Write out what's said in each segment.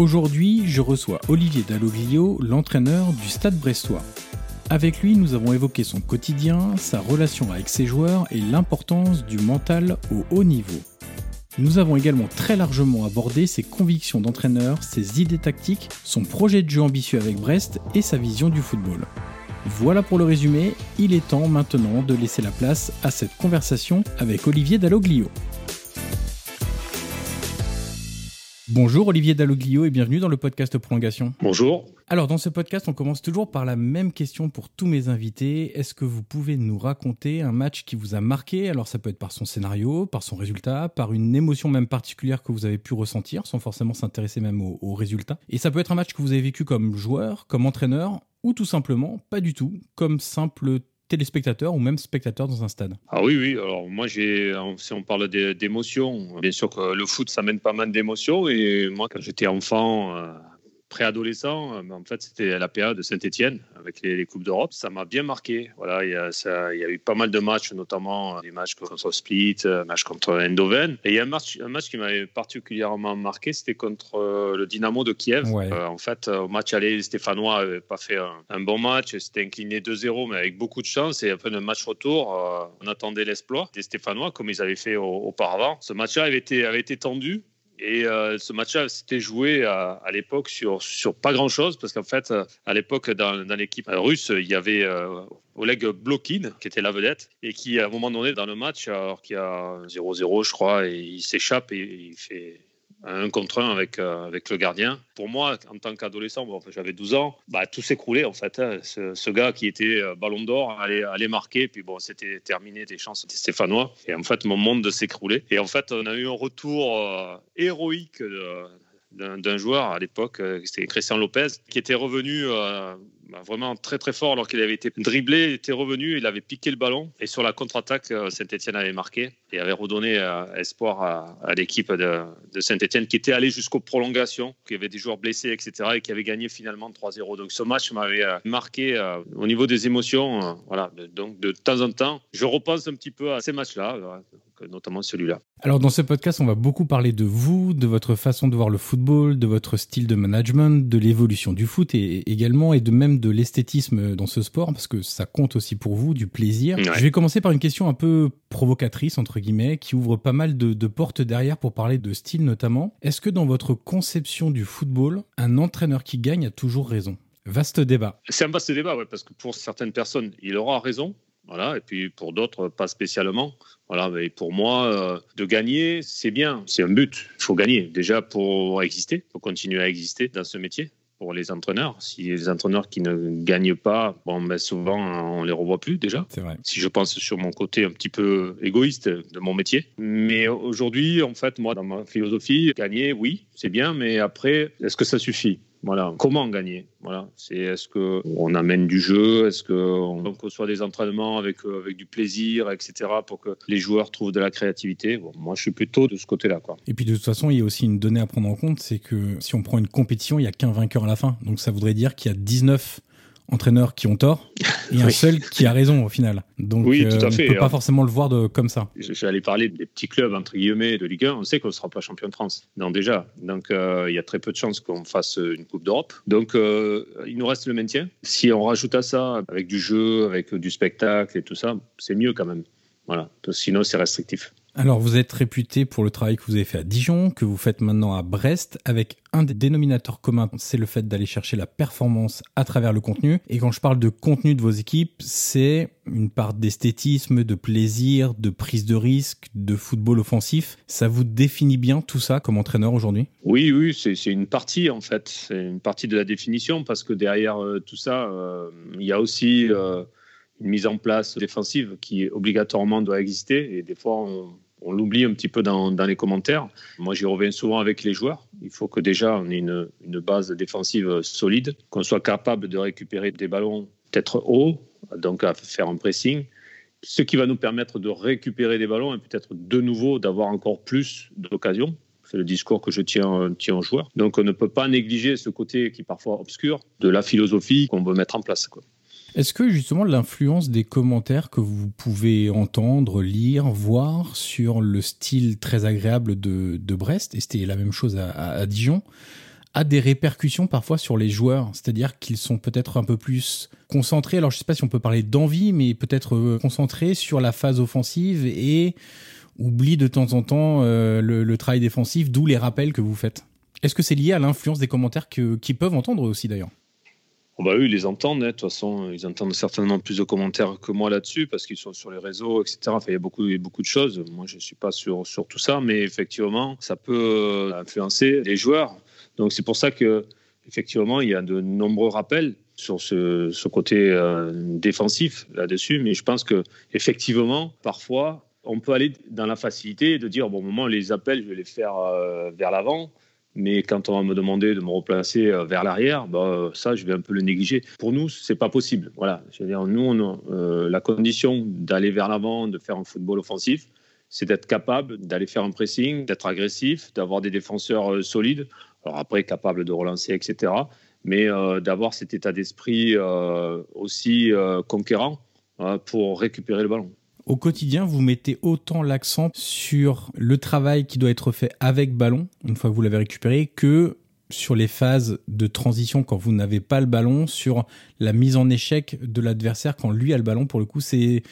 Aujourd'hui, je reçois Olivier Dalloglio, l'entraîneur du Stade Brestois. Avec lui, nous avons évoqué son quotidien, sa relation avec ses joueurs et l'importance du mental au haut niveau. Nous avons également très largement abordé ses convictions d'entraîneur, ses idées tactiques, son projet de jeu ambitieux avec Brest et sa vision du football. Voilà pour le résumé, il est temps maintenant de laisser la place à cette conversation avec Olivier Dalloglio. Bonjour Olivier Dalloglio et bienvenue dans le podcast Prolongation. Bonjour. Alors dans ce podcast, on commence toujours par la même question pour tous mes invités. Est-ce que vous pouvez nous raconter un match qui vous a marqué? Alors ça peut être par son scénario, par son résultat, par une émotion même particulière que vous avez pu ressentir, sans forcément s'intéresser même au, au résultat. Et ça peut être un match que vous avez vécu comme joueur, comme entraîneur, ou tout simplement pas du tout, comme simple téléspectateur ou même spectateur dans un stade Ah oui, oui. Alors moi, j'ai, si on parle d'émotions, bien sûr que le foot, ça mène pas mal d'émotions. Et moi, quand j'étais enfant, euh, préadolescent, euh, en fait, c'était la période de Saint-Etienne avec les, les Coupes d'Europe. Ça m'a bien marqué. Voilà, il y, a, ça, il y a eu pas mal de matchs, notamment euh, des matchs contre Split, un match contre Eindhoven. Et il y a un match, un match qui m'avait particulièrement marqué, c'était contre euh, le Dynamo de Kiev. Ouais. Euh, en fait, au match aller, les Stéphanois n'avaient pas fait un, un bon match. C'était incliné 2-0, mais avec beaucoup de chance. Et après le match retour, euh, on attendait l'exploit des Stéphanois, comme ils avaient fait au- auparavant. Ce match-là avait été, avait été tendu. Et euh, ce match-là, c'était joué à, à l'époque sur, pas grand-chose, parce qu'en fait, euh, à l'époque, dans, l'équipe russe, il y avait euh, Oleg Blokin, qui était la vedette, et qui, à un moment donné, dans le match, alors qu'il y a 0-0, je crois, et il s'échappe et il fait un contre un avec, euh, avec le gardien. Pour moi, en tant qu'adolescent, bon, j'avais 12 ans, bah, tout s'écroulait en fait. hein. Ce, gars qui était euh, ballon d'or allait, marquer, puis bon, c'était terminé des chances des Stéphanois. Et en fait, mon monde s'écroulait. Et en fait, on a eu un retour euh, héroïque d'un joueur à l'époque, c'était Christian Lopez, qui était revenu bah, vraiment très très fort alors qu'il avait été dribblé, il était revenu, il avait piqué le ballon et sur la contre-attaque, euh, Saint-Etienne avait marqué et avait redonné euh, espoir à, l'équipe de, Saint-Etienne qui était allée jusqu'aux prolongations, qui avait des joueurs blessés, etc. et qui avait gagné finalement 3-0. Donc ce match m'avait euh, marqué au niveau des émotions. voilà, donc de temps en temps, je repense un petit peu à ces matchs-là, notamment celui-là. Alors dans ce podcast, on va beaucoup parler de vous, de votre façon de voir le football, de votre style de management, de l'évolution du foot et également et de même de l'esthétisme dans ce sport parce que ça compte aussi pour vous du plaisir. Ouais. Je vais commencer par une question un peu provocatrice entre guillemets qui ouvre pas mal de, de portes derrière pour parler de style notamment. Est-ce que dans votre conception du football, un entraîneur qui gagne a toujours raison? Vaste débat. C'est un vaste débat, ouais, parce que pour certaines personnes, il aura raison. Voilà, et puis pour d'autres, pas spécialement. Voilà, mais pour moi, euh, de gagner, c'est bien, c'est un but. Il faut gagner déjà pour exister, pour continuer à exister dans ce métier pour les entraîneurs. Si les entraîneurs qui ne gagnent pas, bon, ben souvent on les revoit plus déjà. Vrai. Si je pense sur mon côté un petit peu égoïste de mon métier. Mais aujourd'hui, en fait, moi, dans ma philosophie, gagner, oui, c'est bien, mais après, est-ce que ça suffit? Voilà, comment gagner? Voilà, c'est est-ce que on amène du jeu, est-ce que on conçoit des entraînements avec euh, avec du plaisir, etc. pour que les joueurs trouvent de la créativité? Bon, moi, je suis plutôt de ce côté-là, quoi. Et puis de toute façon, il y a aussi une donnée à prendre en compte, c'est que si on prend une compétition, il y a qu'un vainqueur à la fin. Donc ça voudrait dire qu'il y a 19 entraîneurs qui ont tort et un Oui. seul qui a raison au final. Donc Oui, tout à on fait. peut pas forcément le voir de, comme ça. J'allais parler des petits clubs entre guillemets de Ligue 1. On sait qu'on ne sera pas champion de France. Non, déjà. Donc euh, il y a très peu de chances qu'on fasse une Coupe d'Europe. Donc euh, il nous reste le maintien. Si on rajoute à ça avec du jeu, avec du spectacle et tout ça, c'est mieux quand même. Voilà. Sinon c'est restrictif. Alors, vous êtes réputé pour le travail que vous avez fait à Dijon, que vous faites maintenant à Brest, avec un des dénominateurs communs, c'est le fait d'aller chercher la performance à travers le contenu. Et quand je parle de contenu de vos équipes, c'est une part d'esthétisme, de plaisir, de prise de risque, de football offensif. Ça vous définit bien tout ça comme entraîneur aujourd'hui? Oui, oui, c'est une partie en fait. C'est une partie de la définition parce que derrière euh, tout ça, euh, il y a aussi euh, une mise en place défensive qui obligatoirement doit exister et des fois on l'oublie un petit peu dans, les commentaires. Moi, j'y reviens souvent avec les joueurs. Il faut que déjà on ait une, base défensive solide, qu'on soit capable de récupérer des ballons peut-être hauts, donc à faire un pressing, ce qui va nous permettre de récupérer des ballons et peut-être de nouveau d'avoir encore plus d'occasions. C'est le discours que je tiens, tiens aux joueurs. Donc on ne peut pas négliger ce côté qui est parfois obscur de la philosophie qu'on veut mettre en place. Est-ce que justement l'influence des commentaires que vous pouvez entendre, lire, voir sur le style très agréable de, de Brest, et c'était la même chose à, à- Dijon, a des répercussions parfois sur les joueurs? C'est-à-dire qu'ils sont peut-être un peu plus concentrés, alors je sais pas si on peut parler d'envie, mais peut-être euh, concentrés sur la phase offensive et oublient de temps en temps euh, le, le travail défensif, d'où les rappels que vous faites. Est-ce que c'est lié à l'influence des commentaires qu'ils peuvent entendre aussi d'ailleurs? On va eux, ils les entendent. hein. De toute façon, ils entendent certainement plus de commentaires que moi là-dessus parce qu'ils sont sur les réseaux, etc. Enfin, il y a beaucoup, de choses. Moi, je ne suis pas sur, tout ça, mais effectivement, ça peut euh, influencer les joueurs. Donc, c'est pour ça que il y a de nombreux rappels sur ce, ce côté euh, défensif là-dessus. Mais je pense que effectivement, parfois, on peut aller dans la facilité de dire bon, au moment les appels, je vais les faire euh, vers l'avant. Mais quand on va me demander de me replacer euh, vers l'arrière, bah, ça, je vais un peu le négliger. Pour nous, c'est pas possible. Voilà. Je veux dire, nous, euh, la condition d'aller vers l'avant, de faire un football offensif, c'est d'être capable d'aller faire un pressing, d'être agressif, d'avoir des défenseurs euh, solides. Alors après, capable de relancer, etc. Mais euh, d'avoir cet état d'esprit euh, aussi euh, conquérant euh, pour récupérer le ballon. Au quotidien, vous mettez autant l'accent sur le travail qui doit être fait avec ballon, une fois que vous l'avez récupéré, que sur les phases de transition quand vous n'avez pas le ballon, sur la mise en échec de l'adversaire quand lui a le ballon. Pour le coup, c'est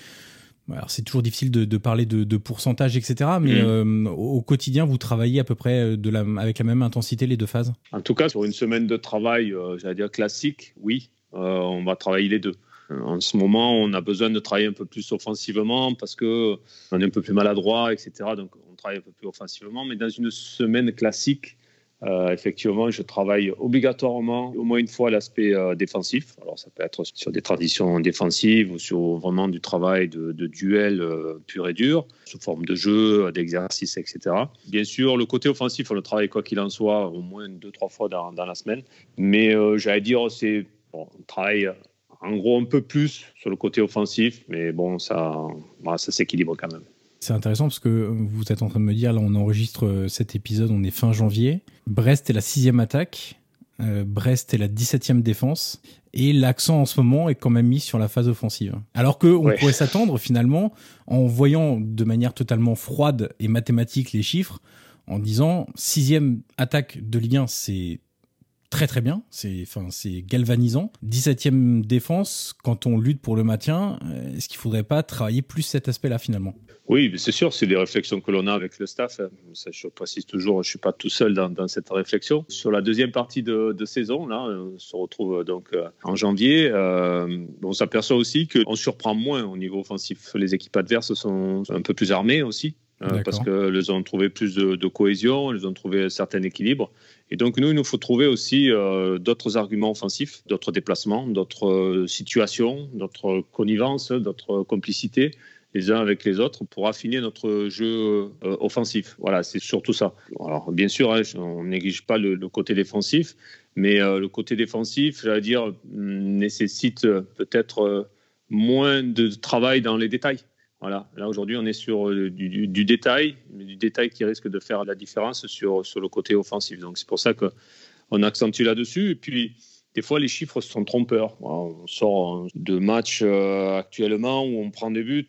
alors c'est toujours difficile de, de parler de, de pourcentage, etc. Mais Mm. euh, au quotidien, vous travaillez à peu près de la, avec la même intensité les deux phases? En tout cas, sur une semaine de travail, euh, j'allais dire classique, oui, euh, on va travailler les deux. Euh, En ce moment, on a besoin de travailler un peu plus offensivement parce que on est un peu plus maladroit, etc. Donc, on travaille un peu plus offensivement. Mais dans une semaine classique, euh, effectivement, je travaille obligatoirement au moins une fois l'aspect euh, défensif. Alors, ça peut être sur des traditions défensives ou sur vraiment du travail de, de duel pur et dur, sous forme de jeu, d'exercice, etc. Bien sûr, le côté offensif, on le travaille quoi qu'il en soit, au moins deux, trois fois dans, la semaine. Mais j'allais dire, c'est on travaille en gros un peu plus sur le côté offensif, mais bon, ça, ça s'équilibre quand même. C'est intéressant parce que vous êtes en train de me dire, là on enregistre euh, cet épisode, on est fin janvier. Brest est la sixième attaque, euh, Brest est la 17e défense, et l'accent en ce moment est quand même mis sur la phase offensive. Alors qu'on Ouais. pourrait s'attendre finalement, en voyant de manière totalement froide et mathématique les chiffres, en disant sixième attaque de Ligue 1, c'est très très bien, c'est enfin c'est galvanisant. 17e défense quand on lutte pour le maintien, euh, est-ce qu'il faudrait pas travailler plus cet aspect-là finalement? Oui, c'est sûr, c'est des réflexions que l'on a avec le staff. Ça, je précise toujours, je suis pas tout seul dans, cette réflexion. Sur la deuxième partie de, saison, là, on se retrouve donc euh, en janvier. Euh, on s'aperçoit aussi qu'on surprend moins au niveau offensif. Les équipes adverses sont un peu plus armées aussi. Euh, parce qu'elles ont trouvé plus de, cohésion, elles ont trouvé un certain équilibre. Et donc nous, il nous faut trouver aussi d'autres arguments offensifs, d'autres déplacements, d'autres situations, d'autres connivences, d'autres complicités les uns avec les autres pour affiner notre jeu euh, offensif. Voilà, c'est surtout ça. Alors, bien sûr, hein, on néglige pas le, côté défensif, mais euh, le côté défensif, j'allais dire, nécessite euh, peut-être moins de travail dans les détails. Voilà, là aujourd'hui, on est sur du, détail, mais du détail qui risque de faire la différence sur, sur le côté offensif. Donc, c'est pour ça qu'on accentue là-dessus. Et puis, des fois, les chiffres sont trompeurs. On sort de matchs euh, actuellement où on prend des buts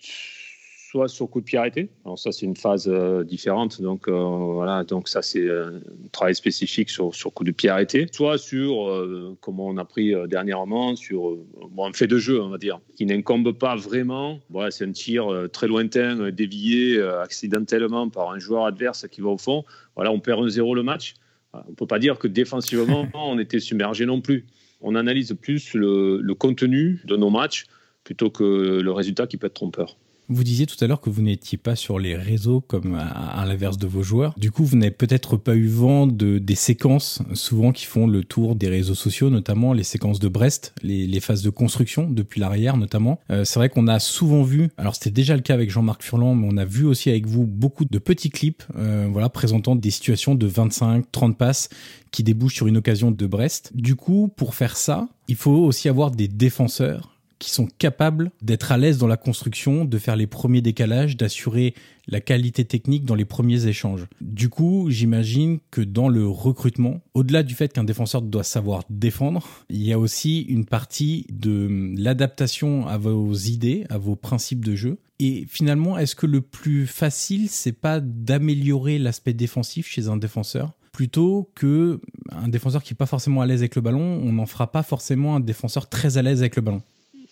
soit sur coup de pied arrêté. Alors ça, c'est une phase euh, différente. Donc euh, voilà, donc ça, c'est un travail spécifique sur, sur coup de pied arrêté. Soit sur, comme on a pris dernièrement, sur un fait de jeu, on va dire, qui n'incombe pas vraiment. Voilà, c'est un tir très lointain, dévié accidentellement par un joueur adverse qui va au fond. Voilà, on perd un 0 le match. On ne peut pas dire que défensivement, on était submergé non plus. On analyse plus le, le contenu de nos matchs plutôt que le résultat qui peut être trompeur. Vous disiez tout à l'heure que vous n'étiez pas sur les réseaux comme à, l'inverse de vos joueurs. Du coup, vous n'avez peut-être pas eu vent de des séquences souvent qui font le tour des réseaux sociaux, notamment les séquences de Brest, les, les phases de construction depuis l'arrière notamment. Euh, c'est vrai qu'on a souvent vu, alors c'était déjà le cas avec Jean-Marc Furlan, mais on a vu aussi avec vous beaucoup de petits clips, euh, voilà, présentant des situations de 25, 30 passes qui débouchent sur une occasion de Brest. Du coup, pour faire ça, il faut aussi avoir des défenseurs qui sont capables d'être à l'aise dans la construction, de faire les premiers décalages, d'assurer la qualité technique dans les premiers échanges. Du coup, j'imagine que dans le recrutement, au-delà du fait qu'un défenseur doit savoir défendre, il y a aussi une partie de l'adaptation à vos idées, à vos principes de jeu. Et finalement, est-ce que le plus facile, c'est pas d'améliorer l'aspect défensif chez un défenseur plutôt que un défenseur qui est pas forcément à l'aise avec le ballon, on n'en fera pas forcément un défenseur très à l'aise avec le ballon?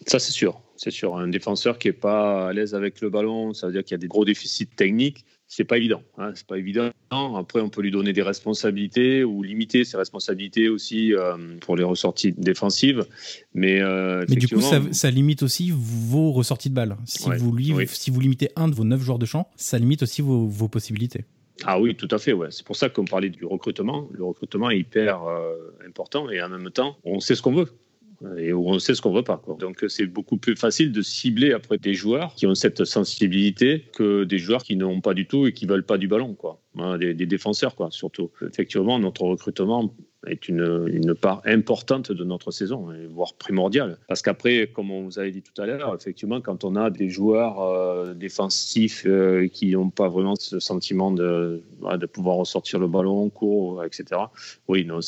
Ça, c'est sûr. C'est sûr. Un défenseur qui n'est pas à l'aise avec le ballon, ça veut dire qu'il y a des gros déficits techniques. C'est pas évident. Hein. C'est pas évident. Après, on peut lui donner des responsabilités ou limiter ses responsabilités aussi euh, pour les ressorties défensives. Mais, euh, Mais du coup, ça, limite aussi vos ressorties de balles. Si, vous, lui, si vous limitez un de vos neuf joueurs de champ, ça limite aussi vos, vos possibilités. Ah oui, tout à fait. Ouais. C'est pour ça qu'on parlait du recrutement. Le recrutement est hyper euh, important et en même temps, on sait ce qu'on veut et où on sait ce qu'on veut pas. Quoi. Donc c'est beaucoup plus facile de cibler après des joueurs qui ont cette sensibilité que des joueurs qui n'ont pas du tout et qui veulent pas du ballon, quoi. Hein, des, défenseurs, quoi, surtout. Effectivement, notre recrutement est une, une, part importante de notre saison, voire primordiale. Parce qu'après, comme on vous avait dit tout à l'heure, effectivement, quand on a des joueurs euh, défensifs euh, qui n'ont pas vraiment ce sentiment de, de pouvoir ressortir le ballon, court, etc. Oui, non,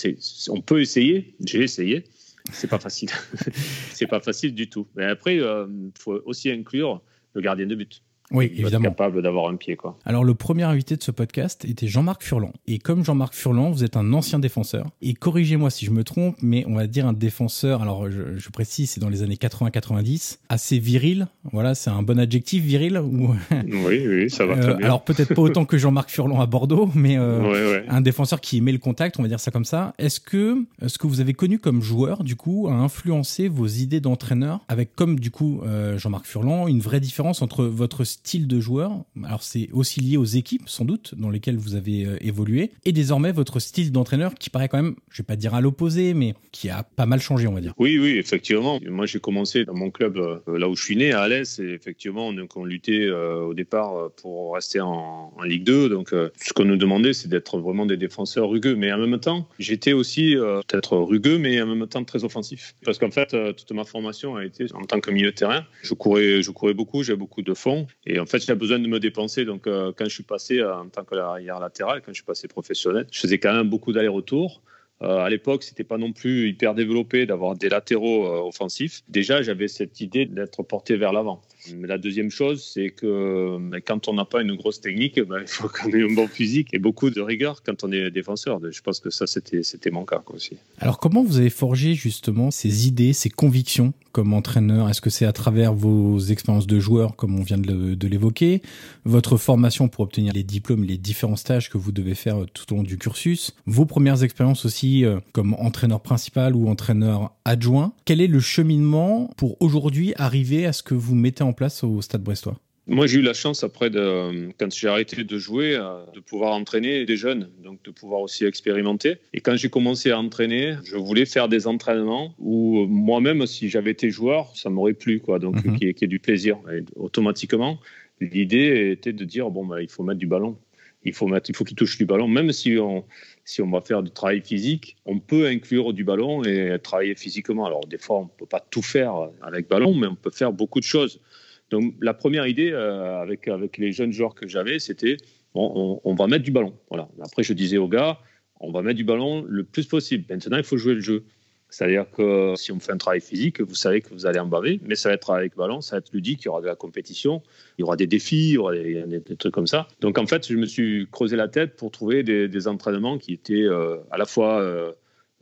on peut essayer. J'ai essayé c'est pas facile. c'est pas facile du tout. Mais après, il euh, faut aussi inclure le gardien de but. Oui, évidemment. capable d'avoir un pied, quoi. Alors, le premier invité de ce podcast était Jean-Marc Furlan. Et comme Jean-Marc Furlan, vous êtes un ancien défenseur. Et corrigez-moi si je me trompe, mais on va dire un défenseur, alors je, précise, c'est dans les années 80-90, assez viril. Voilà, c'est un bon adjectif, viril ou... Oui, oui, ça va très euh, bien. Alors, peut-être pas autant que Jean-Marc Furlan à Bordeaux, mais euh, un défenseur qui aimait le contact, on va dire ça comme ça. Est-ce que ce que vous avez connu comme joueur, du coup, a influencé vos idées d'entraîneur avec, comme du coup, euh, Jean-Marc Furlan, une vraie différence entre votre style de joueur. Alors c'est aussi lié aux équipes sans doute dans lesquelles vous avez euh, évolué et désormais votre style d'entraîneur qui paraît quand même, je vais pas dire à l'opposé, mais qui a pas mal changé on va dire. Oui oui effectivement. Moi j'ai commencé dans mon club euh, là où je suis né à Alès et effectivement on, luttait euh, au départ pour rester en, Ligue 2 donc ce qu'on nous demandait c'est d'être vraiment des défenseurs rugueux mais en même temps j'étais aussi peut-être rugueux mais en même temps très offensif parce qu'en fait toute ma formation a été en tant que milieu de terrain. Je courais je courais beaucoup, j'ai beaucoup de fond et en fait j'ai besoin de me dépenser. Donc, euh, quand je suis passé euh, en tant que arrière latéral, quand je suis passé professionnel, je faisais quand même beaucoup d'allers-retours Euh, à l'époque, c'était pas non plus hyper développé d'avoir des latéraux offensifs. Déjà, j'avais cette idée d'être porté vers l'avant. Mais la deuxième chose, c'est que quand on n'a pas une grosse technique, ben, il faut qu'on ait un bon physique et beaucoup de rigueur quand on est défenseur. Je pense que ça, c'était mon cas aussi. Alors, comment vous avez forgé justement ces idées, ces convictions comme entraîneur Est-ce que c'est à travers vos expériences de joueur, comme on vient de l'évoquer, votre formation pour obtenir les diplômes, les différents stages que vous devez faire tout au long du cursus, vos premières expériences aussi euh, comme entraîneur principal ou entraîneur adjoint Quel est le cheminement pour aujourd'hui arriver à ce que vous mettez en place au Stade Brestois? Moi, j'ai eu la chance après, de, quand j'ai arrêté de jouer, euh, de pouvoir entraîner des jeunes, donc de pouvoir aussi expérimenter. Et quand j'ai commencé à entraîner, je voulais faire des entraînements où moi-même, si j'avais été joueur, ça m'aurait plu, quoi. Donc, mm qui, ait du plaisir. Et automatiquement, l'idée était de dire bon, bah, il faut mettre du ballon. Il faut mettre, il faut qu'il touche du ballon, même si on, si on va faire du travail physique, on peut inclure du ballon et travailler physiquement. Alors des fois, on ne peut pas tout faire avec ballon, mais on peut faire beaucoup de choses. Donc la première idée euh, avec, les jeunes joueurs que j'avais, c'était on, va mettre du ballon. Voilà. Après, je disais aux gars, on va mettre du ballon le plus possible. Maintenant, il faut jouer le jeu. C'est-à-dire que si on fait un travail physique, vous savez que vous allez en baver, mais ça va être avec ballon, ça va être ludique, il y aura de la compétition, il y aura des défis, il y aura des, trucs comme ça. Donc en fait, je me suis creusé la tête pour trouver des, entraînements qui étaient euh, à la fois euh,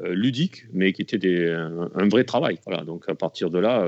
ludiques, mais qui étaient des, un, vrai travail. Voilà, donc à partir de là,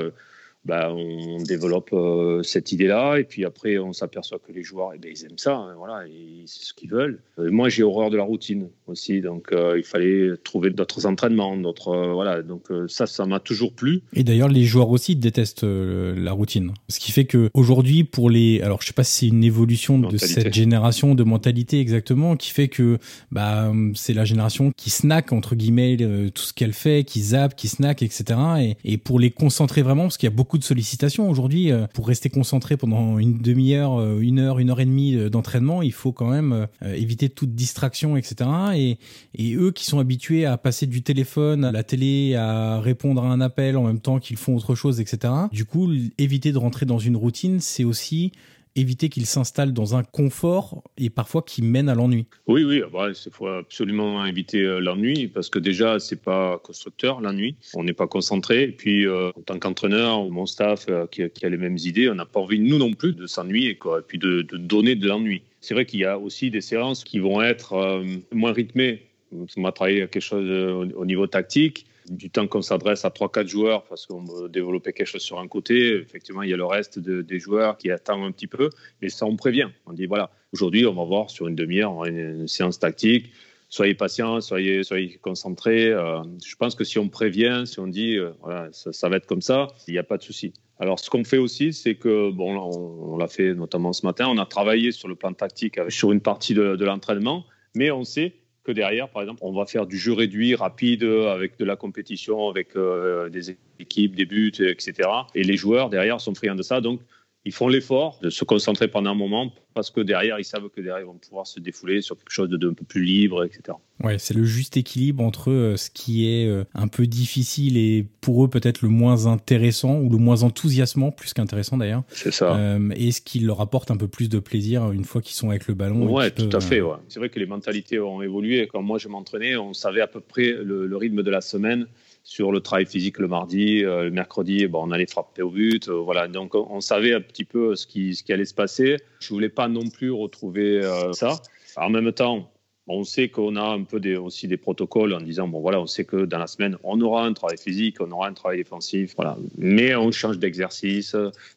bah, on développe euh, cette idée-là et puis après on s'aperçoit que les joueurs eh ben, ils aiment ça, hein, voilà, c'est ce qu'ils veulent. Euh, moi j'ai horreur de la routine aussi, donc euh, il fallait trouver d'autres entraînements, d'autres voilà, donc ça ça m'a toujours plu. Et d'ailleurs les joueurs aussi détestent la routine, ce qui fait que aujourd'hui pour les, alors je sais pas si c'est une évolution de cette génération de mentalité exactement, qui fait que bah c'est la génération qui snack entre guillemets tout ce qu'elle fait, qui zappe, qui snack, etc. Et, et pour les concentrer vraiment, parce qu'il y a beaucoup beaucoup de sollicitations aujourd'hui. Euh, pour rester concentré pendant une demi-heure, euh, une heure, une heure et demie euh, d'entraînement, il faut quand même éviter toute distraction, etc. Et, et eux qui sont habitués à passer du téléphone à la télé, à répondre à un appel en même temps qu'ils font autre chose, etc. Du coup, éviter de rentrer dans une routine, c'est aussi éviter qu'il s'installe dans un confort et parfois qui mène à l'ennui. Oui, oui, il bah, faut absolument éviter euh, l'ennui parce que déjà, c'est pas constructeur l'ennui. On n'est pas concentré. Et puis, euh, en tant qu'entraîneur mon staff euh, qui, a les mêmes idées, on n'a pas envie, nous non plus, de s'ennuyer et puis de, donner de l'ennui. C'est vrai qu'il y a aussi des séances qui vont être moins rythmées. On va travailler quelque chose au niveau tactique du temps qu'on s'adresse à 3-4 joueurs parce qu'on veut développer quelque chose sur un côté. Effectivement, il y a le reste des joueurs qui attendent un petit peu, mais ça, on prévient. On dit voilà, aujourd'hui, on va voir sur une demi-heure une, séance tactique. Soyez patients, soyez, soyez concentrés. Euh, je pense que si on prévient, si on dit euh, voilà, ça, va être comme ça, il n'y a pas de souci. Alors, ce qu'on fait aussi, c'est que, bon, on, l'a fait notamment ce matin, on a travaillé sur le plan tactique sur une partie de l'entraînement, mais on sait derrière, par exemple, on va faire du jeu réduit, rapide, avec de la compétition, avec euh, des équipes, des buts, etc. Et les joueurs derrière sont friands de ça. Donc, ils font l'effort de se concentrer pendant un moment parce que derrière, ils savent que derrière, ils vont pouvoir se défouler sur quelque chose d'un peu plus libre, etc. Ouais, c'est le juste équilibre entre euh, ce qui est euh, un peu difficile et pour eux peut-être le moins intéressant ou le moins enthousiasmant, plus qu'intéressant d'ailleurs. C'est ça. Euh, et ce qui leur apporte un peu plus de plaisir une fois qu'ils sont avec le ballon. Ouais, tout à fait. Ouais. C'est vrai que les mentalités ont évolué. Quand moi je m'entraînais, on savait à peu près le rythme de la semaine sur le travail physique le mardi, euh, le mercredi, bon, on allait frapper au but. Euh, voilà, donc on, savait un petit peu ce qui, ce qui allait se passer. Je voulais pas non plus retrouver euh, ça. En même temps, on sait qu'on a un peu aussi des protocoles en disant bon voilà, on sait que dans la semaine on aura un travail physique, on aura un travail défensif, voilà. Mais on change d'exercice,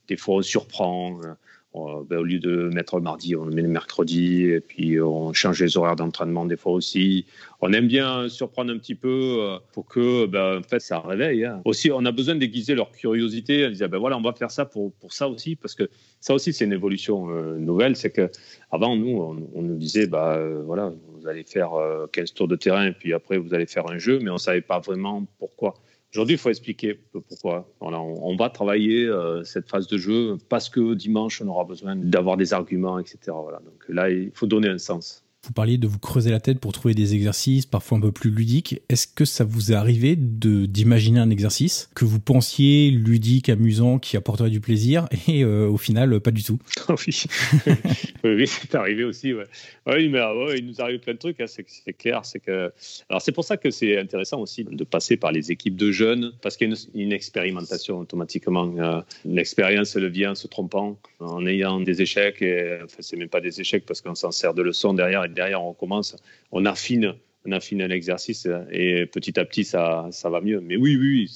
des fois on surprend. Ben, au lieu de mettre le mardi, on le met le mercredi, et puis on change les horaires d'entraînement des fois aussi. On aime bien surprendre un petit peu euh, pour que ben, en fait, ça réveille. Hein. Aussi, on a besoin d'aiguiser leur curiosité. On disait, ben voilà, on va faire ça pour, pour ça aussi, parce que ça aussi, c'est une évolution euh, nouvelle. C'est que avant, nous, on, nous disait, euh, voilà, vous allez faire 15 tours de terrain, et puis après, vous allez faire un jeu, mais on ne savait pas vraiment pourquoi. Aujourd'hui, il faut expliquer pourquoi. on, va travailler euh, cette phase de jeu parce que dimanche, on aura besoin d'avoir des arguments, etc. Voilà. Donc là, il faut donner un sens. Vous parliez de vous creuser la tête pour trouver des exercices parfois un peu plus ludiques. Est-ce que ça vous est arrivé d'imaginer un exercice que vous pensiez ludique, amusant, qui apporterait du plaisir et euh, au final pas du tout? Oui, oui, c'est arrivé aussi. Oui, mais il nous arrive plein de trucs. Hein. C'est clair, c'est que alors c'est pour ça que c'est intéressant aussi de passer par les équipes de jeunes parce qu'il y a une, expérimentation automatiquement. Euh, l'expérience elle vient en se trompant, en ayant des échecs et enfin c'est même pas des échecs parce qu'on s'en sert de leçon derrière derrière, on recommence, on affine, on affine et petit à petit, ça, ça va mieux. Mais oui, oui,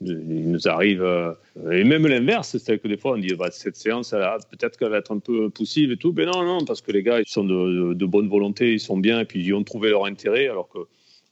il nous arrive, euh, et même l'inverse, c'est que des fois on dit bah, cette séance, peut-être qu'elle va être un peu poussive et tout, mais non, non, parce que les gars, ils sont de, bonne volonté, ils sont bien, et puis ils ont trouvé leur intérêt, alors que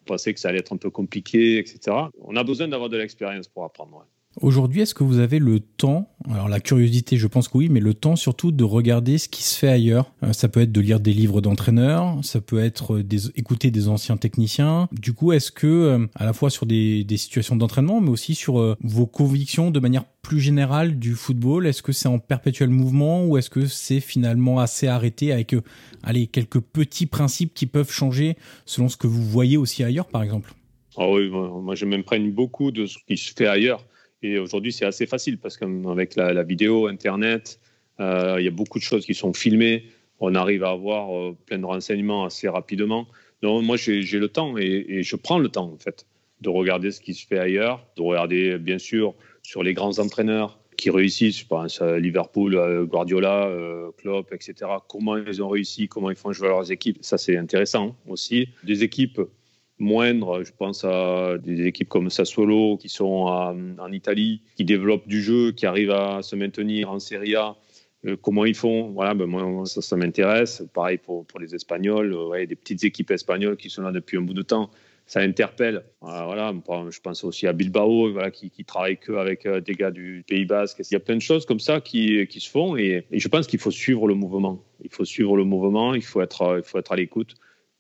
pensait que ça allait être un peu compliqué, etc. On a besoin d'avoir de l'expérience pour apprendre. Aujourd'hui, est-ce que vous avez le temps, alors la curiosité, je pense que oui, mais le temps surtout de regarder ce qui se fait ailleurs? Euh, Ça peut être de lire des livres d'entraîneurs, ça peut être des, écouter des anciens techniciens. Du coup, est-ce que, euh, à la fois sur des, des situations d'entraînement, mais aussi sur euh, vos convictions de manière plus générale du football, est-ce que c'est en perpétuel mouvement ou est-ce que c'est finalement assez arrêté avec allez, quelques petits principes qui peuvent changer selon ce que vous voyez aussi ailleurs, par exemple? Ah oui, moi je m'imprègne beaucoup de ce qui se fait ailleurs. Et aujourd'hui, c'est assez facile parce qu'avec la, vidéo, Internet, euh, il y a beaucoup de choses qui sont filmées. On arrive à avoir euh, plein de renseignements assez rapidement. Donc, moi, j'ai le temps et, je prends le temps, en fait, de regarder ce qui se fait ailleurs, de regarder, bien sûr, sur les grands entraîneurs qui réussissent. Je pense à Liverpool, Guardiola, euh, Klopp, etc. Comment ils ont réussi, comment ils font jouer leurs équipes. Ça, c'est intéressant aussi. Des équipes moindre. Je pense à des équipes comme Sassuolo qui sont en Italie, qui développent du jeu, qui arrivent à se maintenir en Serie A. Euh, comment ils font? Voilà, ben moi, ça, m'intéresse. Pareil pour, les Espagnols, euh, ouais, des petites équipes espagnoles qui sont là depuis un bout de temps. Ça interpelle. Voilà, je pense aussi à Bilbao, qui, travaille que avec euh, des gars du Pays Basque. Il y a plein de choses comme ça qui, se font et, je pense qu'il faut suivre le mouvement. Il faut suivre le mouvement, il faut être à l'écoute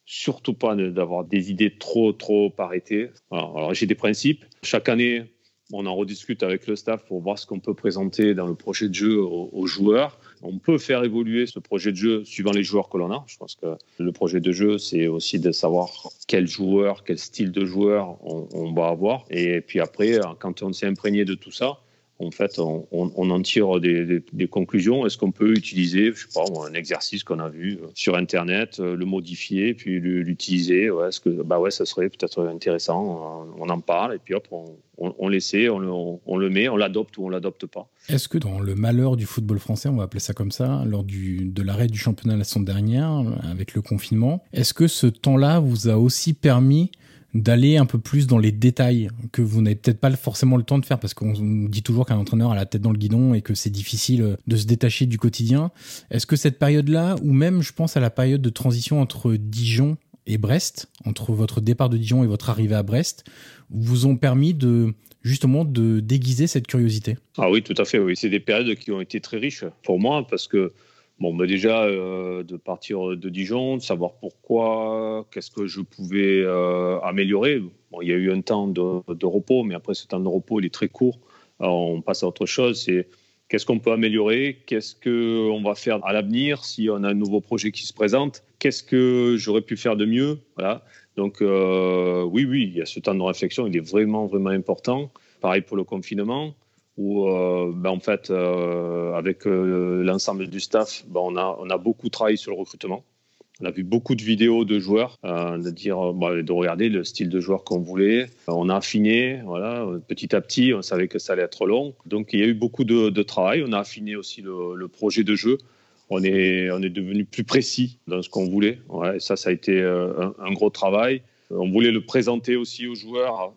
surtout pas d'avoir des idées trop, trop arrêtées. Alors, j'ai des principes. Chaque année, on en rediscute avec le staff pour voir ce qu'on peut présenter dans le projet de jeu aux, joueurs. On peut faire évoluer ce projet de jeu suivant les joueurs que l'on a. Je pense que le projet de jeu, c'est aussi de savoir quel joueur, quel style de joueur on, on va avoir. Et puis après, quand on s'est imprégné de tout ça, en fait, on, en tire des, conclusions. Est-ce qu'on peut utiliser, je sais pas, un exercice qu'on a vu euh, sur Internet, euh, le modifier, puis l'utiliser Est-ce que, bah ouais, ça serait peut-être intéressant. On en parle et puis hop, on, on, l'essaie, on, on, le met, on l'adopte ou on l'adopte pas. Est-ce que dans le malheur du football français, on va appeler ça comme ça, lors du, de l'arrêt du championnat la semaine dernière, avec le confinement, est-ce que ce temps-là vous a aussi permis d'aller un peu plus dans les détails que vous n'avez peut-être pas forcément le temps de faire parce qu'on dit toujours qu'un entraîneur a la tête dans le guidon et que c'est difficile euh, de se détacher du quotidien. Est-ce que cette période-là, ou même je pense à la période de transition entre Dijon et Brest, entre votre départ de Dijon et votre arrivée à Brest, vous ont permis de justement de déguiser cette curiosité? Ah oui, tout à fait. Oui, c'est des périodes qui ont été très riches pour moi parce que Bon, déjà, euh, de partir de Dijon, de savoir pourquoi, qu'est-ce que je pouvais euh, améliorer. Bon, il y a eu un temps de, repos, mais après ce temps de repos, il est très court. On passe à autre chose. C'est qu'est-ce qu'on peut améliorer, qu'est-ce qu'on va faire à l'avenir? Si on a un nouveau projet qui se présente, qu'est-ce que j'aurais pu faire de mieux? Voilà. Donc, euh, oui, oui, il y a ce temps de réflexion, il est vraiment, vraiment important. Pareil pour le confinement où euh, ben en fait, euh, avec euh, l'ensemble du staff, ben on, a, beaucoup travaillé sur le recrutement. On a vu beaucoup de vidéos de joueurs, de dire, ben, de regarder le style de joueur qu'on voulait. On a affiné, voilà, petit à petit. On savait que ça allait être long, donc il y a eu beaucoup de, travail. On a affiné aussi le, projet de jeu. On est, devenu plus précis dans ce qu'on voulait. Ouais, ça, ça a été un gros travail. On voulait le présenter aussi aux joueurs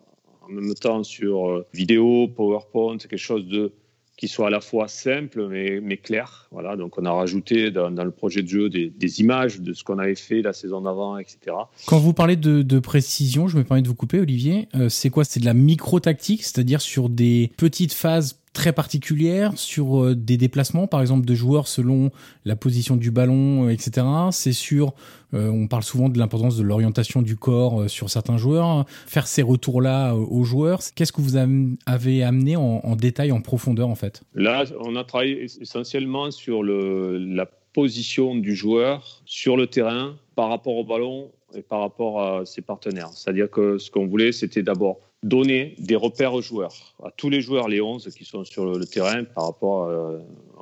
en même temps sur euh, vidéo, PowerPoint, quelque chose de qui soit à la fois simple mais, clair. Voilà, donc on a rajouté dans, le projet de jeu des, images de ce qu'on avait fait la saison d'avant, etc. Quand vous parlez de, précision, je me permets de vous couper, Olivier. Euh, c'est quoi? C'est de la micro-tactique, c'est-à-dire sur des petites phases très particulière sur euh, des déplacements, par exemple de joueurs selon la position du ballon, euh, etc. C'est sur, euh, on parle souvent de l'importance de l'orientation du corps sur certains joueurs, faire ces retours-là aux joueurs. Qu'est-ce que vous avez amené en, détail, en profondeur en fait? Là, on a travaillé essentiellement sur la position du joueur sur le terrain par rapport au ballon et par rapport à ses partenaires. C'est-à-dire que ce qu'on voulait, c'était d'abord donner des repères aux joueurs, à tous les joueurs, les 11 qui sont sur le, terrain, par rapport à,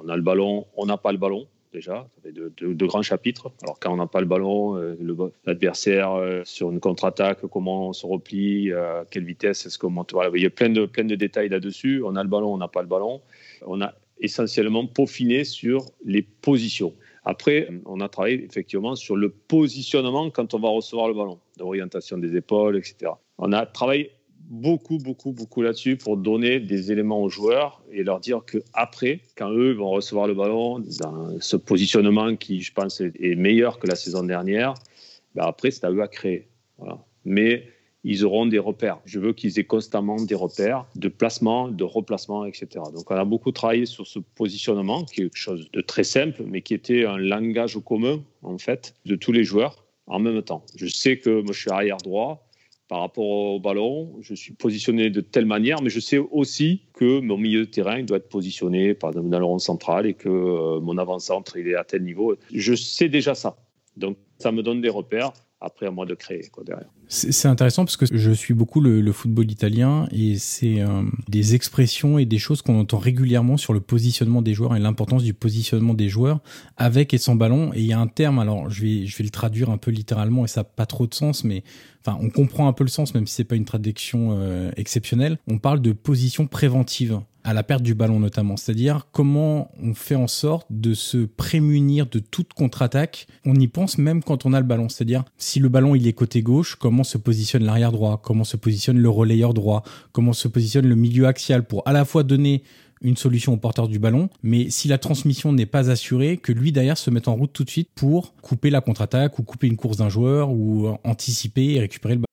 on a le ballon, on n'a pas le ballon déjà, ça fait de, grands chapitres. Alors quand on n'a pas le ballon, euh, l'adversaire euh, sur une contre-attaque, comment on se replie, à quelle vitesse est-ce qu'on monte. Il y a plein de, plein de détails là-dessus. On a le ballon, on n'a pas le ballon. On a essentiellement peaufiné sur les positions. Après, on a travaillé effectivement sur le positionnement quand on va recevoir le ballon, l'orientation des épaules, etc. On a travaillé beaucoup, beaucoup, beaucoup là-dessus pour donner des éléments aux joueurs et leur dire que après, quand eux vont recevoir le ballon, dans ce positionnement qui, je pense, est meilleur que la saison dernière, ben après, c'est à eux à créer. Mais ils auront des repères. Je veux qu'ils aient constamment des repères de placement, de replacement, etc. Donc, on a beaucoup travaillé sur ce positionnement, qui est quelque chose de très simple, mais qui était un langage commun, en fait, de tous les joueurs en même temps. Je sais que moi, je suis arrière droit. Par rapport au ballon, je suis positionné de telle manière, mais je sais aussi que mon milieu de terrain doit être positionné par dans le rond central et que euh, mon avant-centre est à tel niveau. Je sais déjà ça. Donc ça me donne des repères après à moi de créer. C'est intéressant parce que je suis beaucoup le, football italien et c'est euh, des expressions et des choses qu'on entend régulièrement sur le positionnement des joueurs et l'importance du positionnement des joueurs avec et sans ballon. Et il y a un terme, alors je vais, je vais le traduire un peu littéralement et ça n'a pas trop de sens, mais enfin on comprend un peu le sens même si c'est pas une traduction euh, exceptionnelle. On parle de position préventive à la perte du ballon notamment, c'est-à-dire comment on fait en sorte de se prémunir de toute contre-attaque? On y pense même quand on a le ballon, c'est-à-dire si le ballon il est côté gauche, comment se positionne l'arrière droit, comment se positionne le relayeur droit, comment se positionne le milieu axial pour à la fois donner une solution au porteur du ballon, mais si la transmission n'est pas assurée, que lui derrière se mette en route tout de suite pour couper la contre-attaque ou couper une course d'un joueur ou anticiper et récupérer le ballon.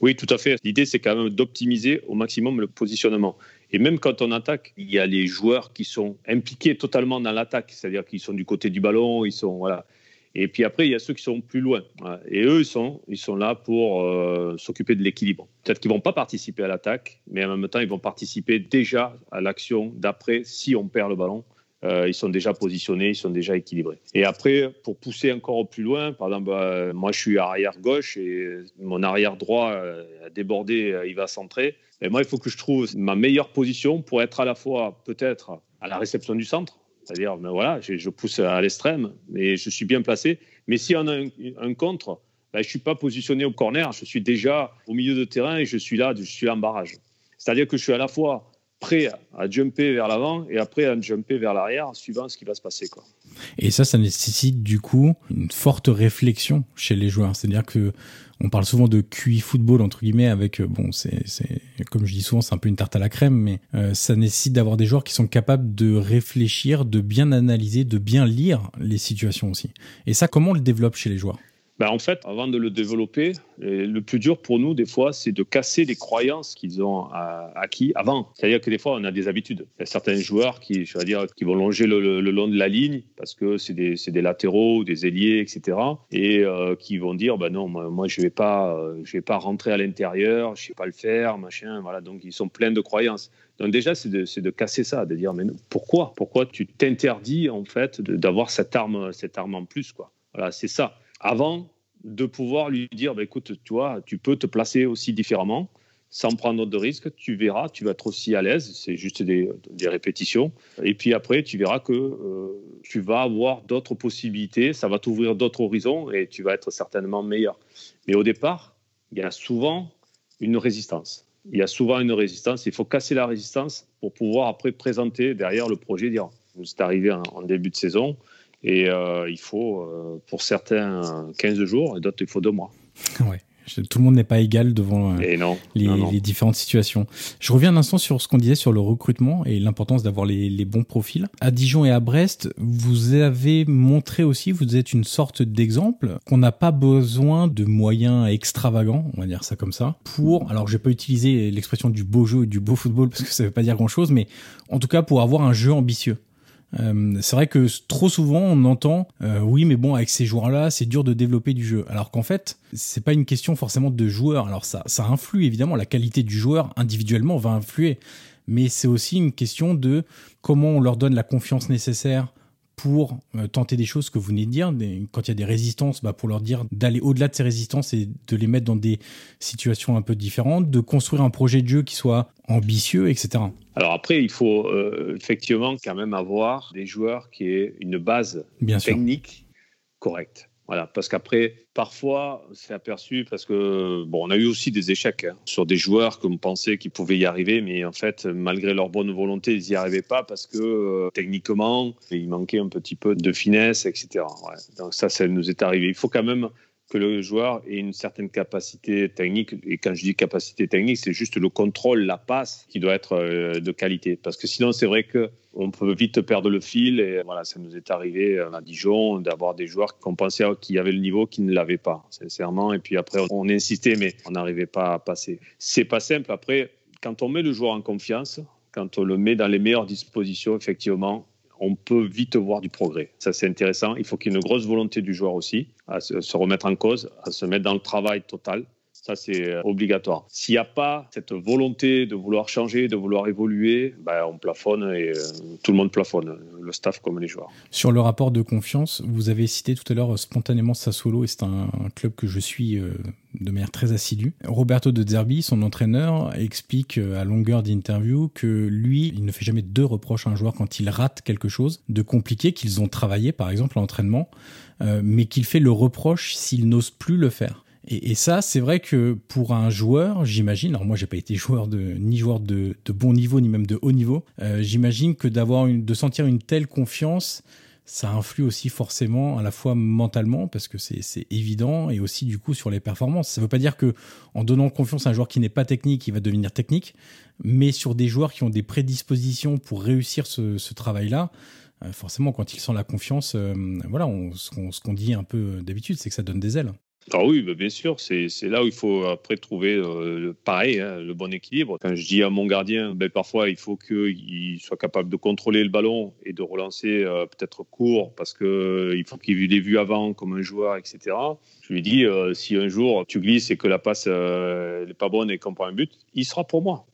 Oui, tout à fait. L'idée c'est quand même d'optimiser au maximum le positionnement. Et même quand on attaque, il y a les joueurs qui sont impliqués totalement dans l'attaque, c'est-à-dire qu'ils sont du côté du ballon, ils sont voilà. Et puis après, il y a ceux qui sont plus loin. Et eux, ils sont, ils sont là pour euh, s'occuper de l'équilibre. Peut-être qu'ils vont pas participer à l'attaque, mais en même temps, ils vont participer déjà à l'action d'après si on perd le ballon. Euh, ils sont déjà positionnés, ils sont déjà équilibrés. Et après, pour pousser encore plus loin, par exemple, euh, moi je suis arrière gauche et mon arrière droit a débordé, il va centrer. Et moi, il faut que je trouve ma meilleure position pour être à la fois peut-être à la réception du centre, c'est-à-dire, ben voilà, je, pousse à l'extrême, mais je suis bien placé. Mais si on a un, contre, ben, je ne suis pas positionné au corner, je suis déjà au milieu de terrain et je suis là, je suis en barrage. C'est-à-dire que je suis à la fois prêt à jumper vers l'avant et après à jumper vers l'arrière, suivant ce qui va se passer. Quoi. Et ça, ça nécessite du coup une forte réflexion chez les joueurs. C'est-à-dire que on parle souvent de QI football entre guillemets avec euh, bon c'est comme je dis souvent c'est un peu une tarte à la crème mais euh, ça nécessite d'avoir des joueurs qui sont capables de réfléchir, de bien analyser, de bien lire les situations aussi. Et ça comment on le développe chez les joueurs? Ben, en fait, avant de le développer, le plus dur pour nous, des fois, c'est de casser les croyances qu'ils ont acquis avant. C'est-à-dire que des fois, on a des habitudes. Il y a certains joueurs qui, je dire, qui vont longer le, long de la ligne parce que c'est des, des, latéraux, des ailiers, etc. Et euh, qui vont dire, ben non, moi, je vais pas, euh, vais pas rentrer à l'intérieur, je sais pas le faire, machin. Voilà. Donc, ils sont pleins de croyances. Donc déjà, c'est de, de, casser ça, de dire, mais pourquoi? Pourquoi tu t'interdis, en fait, d'avoir cette arme, cette arme en plus, quoi? Voilà, c'est ça avant de pouvoir lui dire, bah, écoute, tu tu peux te placer aussi différemment, sans prendre de risques, tu verras, tu vas être aussi à l'aise, c'est juste des, répétitions. Et puis après, tu verras que euh, tu vas avoir d'autres possibilités, ça va t'ouvrir d'autres horizons et tu vas être certainement meilleur. Mais au départ, il y a souvent une résistance. Il y a souvent une résistance, il faut casser la résistance pour pouvoir après présenter derrière le projet, dire, c'est arrivé en début de saison, et euh, il faut, euh, pour certains, 15 jours et d'autres, il faut deux mois. Ouais. Tout le monde n'est pas égal devant non, les, non, non. les différentes situations. Je reviens un instant sur ce qu'on disait sur le recrutement et l'importance d'avoir les, les bons profils. À Dijon et à Brest, vous avez montré aussi, vous êtes une sorte d'exemple qu'on n'a pas besoin de moyens extravagants, on va dire ça comme ça, pour, alors je vais pas utiliser l'expression du beau jeu et du beau football parce que ça veut pas dire grand chose, mais en tout cas pour avoir un jeu ambitieux. Euh, c'est vrai que trop souvent on entend euh, oui mais bon avec ces joueurs-là c'est dur de développer du jeu. Alors qu'en fait c'est pas une question forcément de joueurs. Alors ça ça influe évidemment la qualité du joueur individuellement va influer. Mais c'est aussi une question de comment on leur donne la confiance nécessaire pour euh, tenter des choses que vous venez de dire. Des- quand il y a des résistances, bah, pour leur dire d'aller au-delà de ces résistances et de les mettre dans des situations un peu différentes, de construire un projet de jeu qui soit ambitieux, etc. Alors après, il faut euh, effectivement quand même avoir des joueurs qui aient une base Bien sûr. technique correcte. Voilà, parce qu'après, parfois, c'est aperçu parce que, bon, on a eu aussi des échecs hein, sur des joueurs que l'on pensait qu'ils pouvaient y arriver, mais en fait, malgré leur bonne volonté, ils n'y arrivaient pas parce que euh, techniquement, il manquait un petit peu de finesse, etc. Donc ça, ça nous est arrivé. Il faut quand même que le joueur ait une certaine capacité technique. Et quand je dis capacité technique, c'est juste le contrôle, la passe qui doit être euh, de qualité. Parce que sinon, c'est vrai que on peut vite perdre le fil. Et voilà, ça nous est arrivé à Dijon d'avoir des joueurs qu'on pensait qu'il y avait le niveau qui ne l'avaient pas, sincèrement. Et puis après, on insistait, mais on n'arrivait pas à passer. C'est pas simple. Après, quand on met le joueur en confiance, quand on le met dans les meilleures dispositions, effectivement, on peut vite voir du progrès. Ça, c'est intéressant. Il faut qu'il y ait une grosse volonté du joueur aussi à se, remettre en cause, à se mettre dans le travail total. Ça, c'est euh, obligatoire. S'il n'y a pas cette volonté de vouloir changer, de vouloir évoluer, ben, on plafonne et euh, tout le monde plafonne, le staff comme les joueurs. Sur le rapport de confiance, vous avez cité tout à l'heure euh, spontanément Sassuolo, et c'est un, club que je suis de manière très assidue. Roberto De Zerbi, son entraîneur, explique à longueur d'interview que lui, il ne fait jamais deux reproches à un joueur quand il rate quelque chose de compliqué qu'ils ont travaillé, par exemple l'entraînement, euh, mais qu'il fait le reproche s'il n'ose plus le faire. Et, et ça, c'est vrai que pour un joueur, j'imagine, alors moi j'ai pas été joueur de ni joueur de, de bon niveau ni même de haut niveau, euh, j'imagine que d'avoir une, de sentir une telle confiance, ça influe aussi forcément à la fois mentalement parce que c'est c'est évident et aussi du coup sur les performances. Ça veut pas dire que en donnant confiance à un joueur qui n'est pas technique, il va devenir technique, mais sur des joueurs qui ont des prédispositions pour réussir ce, ce travail-là. euh, Forcément, quand il sent la confiance, euh, voilà, on- ce qu'on ce qu'on dit un peu d'habitude, c'est que ça donne des ailes. Ah oui, bah bien sûr, c'est là où il faut après trouver euh, pareil, hein, le bon équilibre. Quand je dis à mon gardien, ben, parfois il faut qu'il soit capable de contrôler le ballon et de relancer euh, peut-être court parce que euh, faut qu'il l'ait vu avant comme un joueur, etc. Je lui dis, si un jour tu glisses et que la passe n'est pas bonne et qu'on prend un but, il sera pour moi.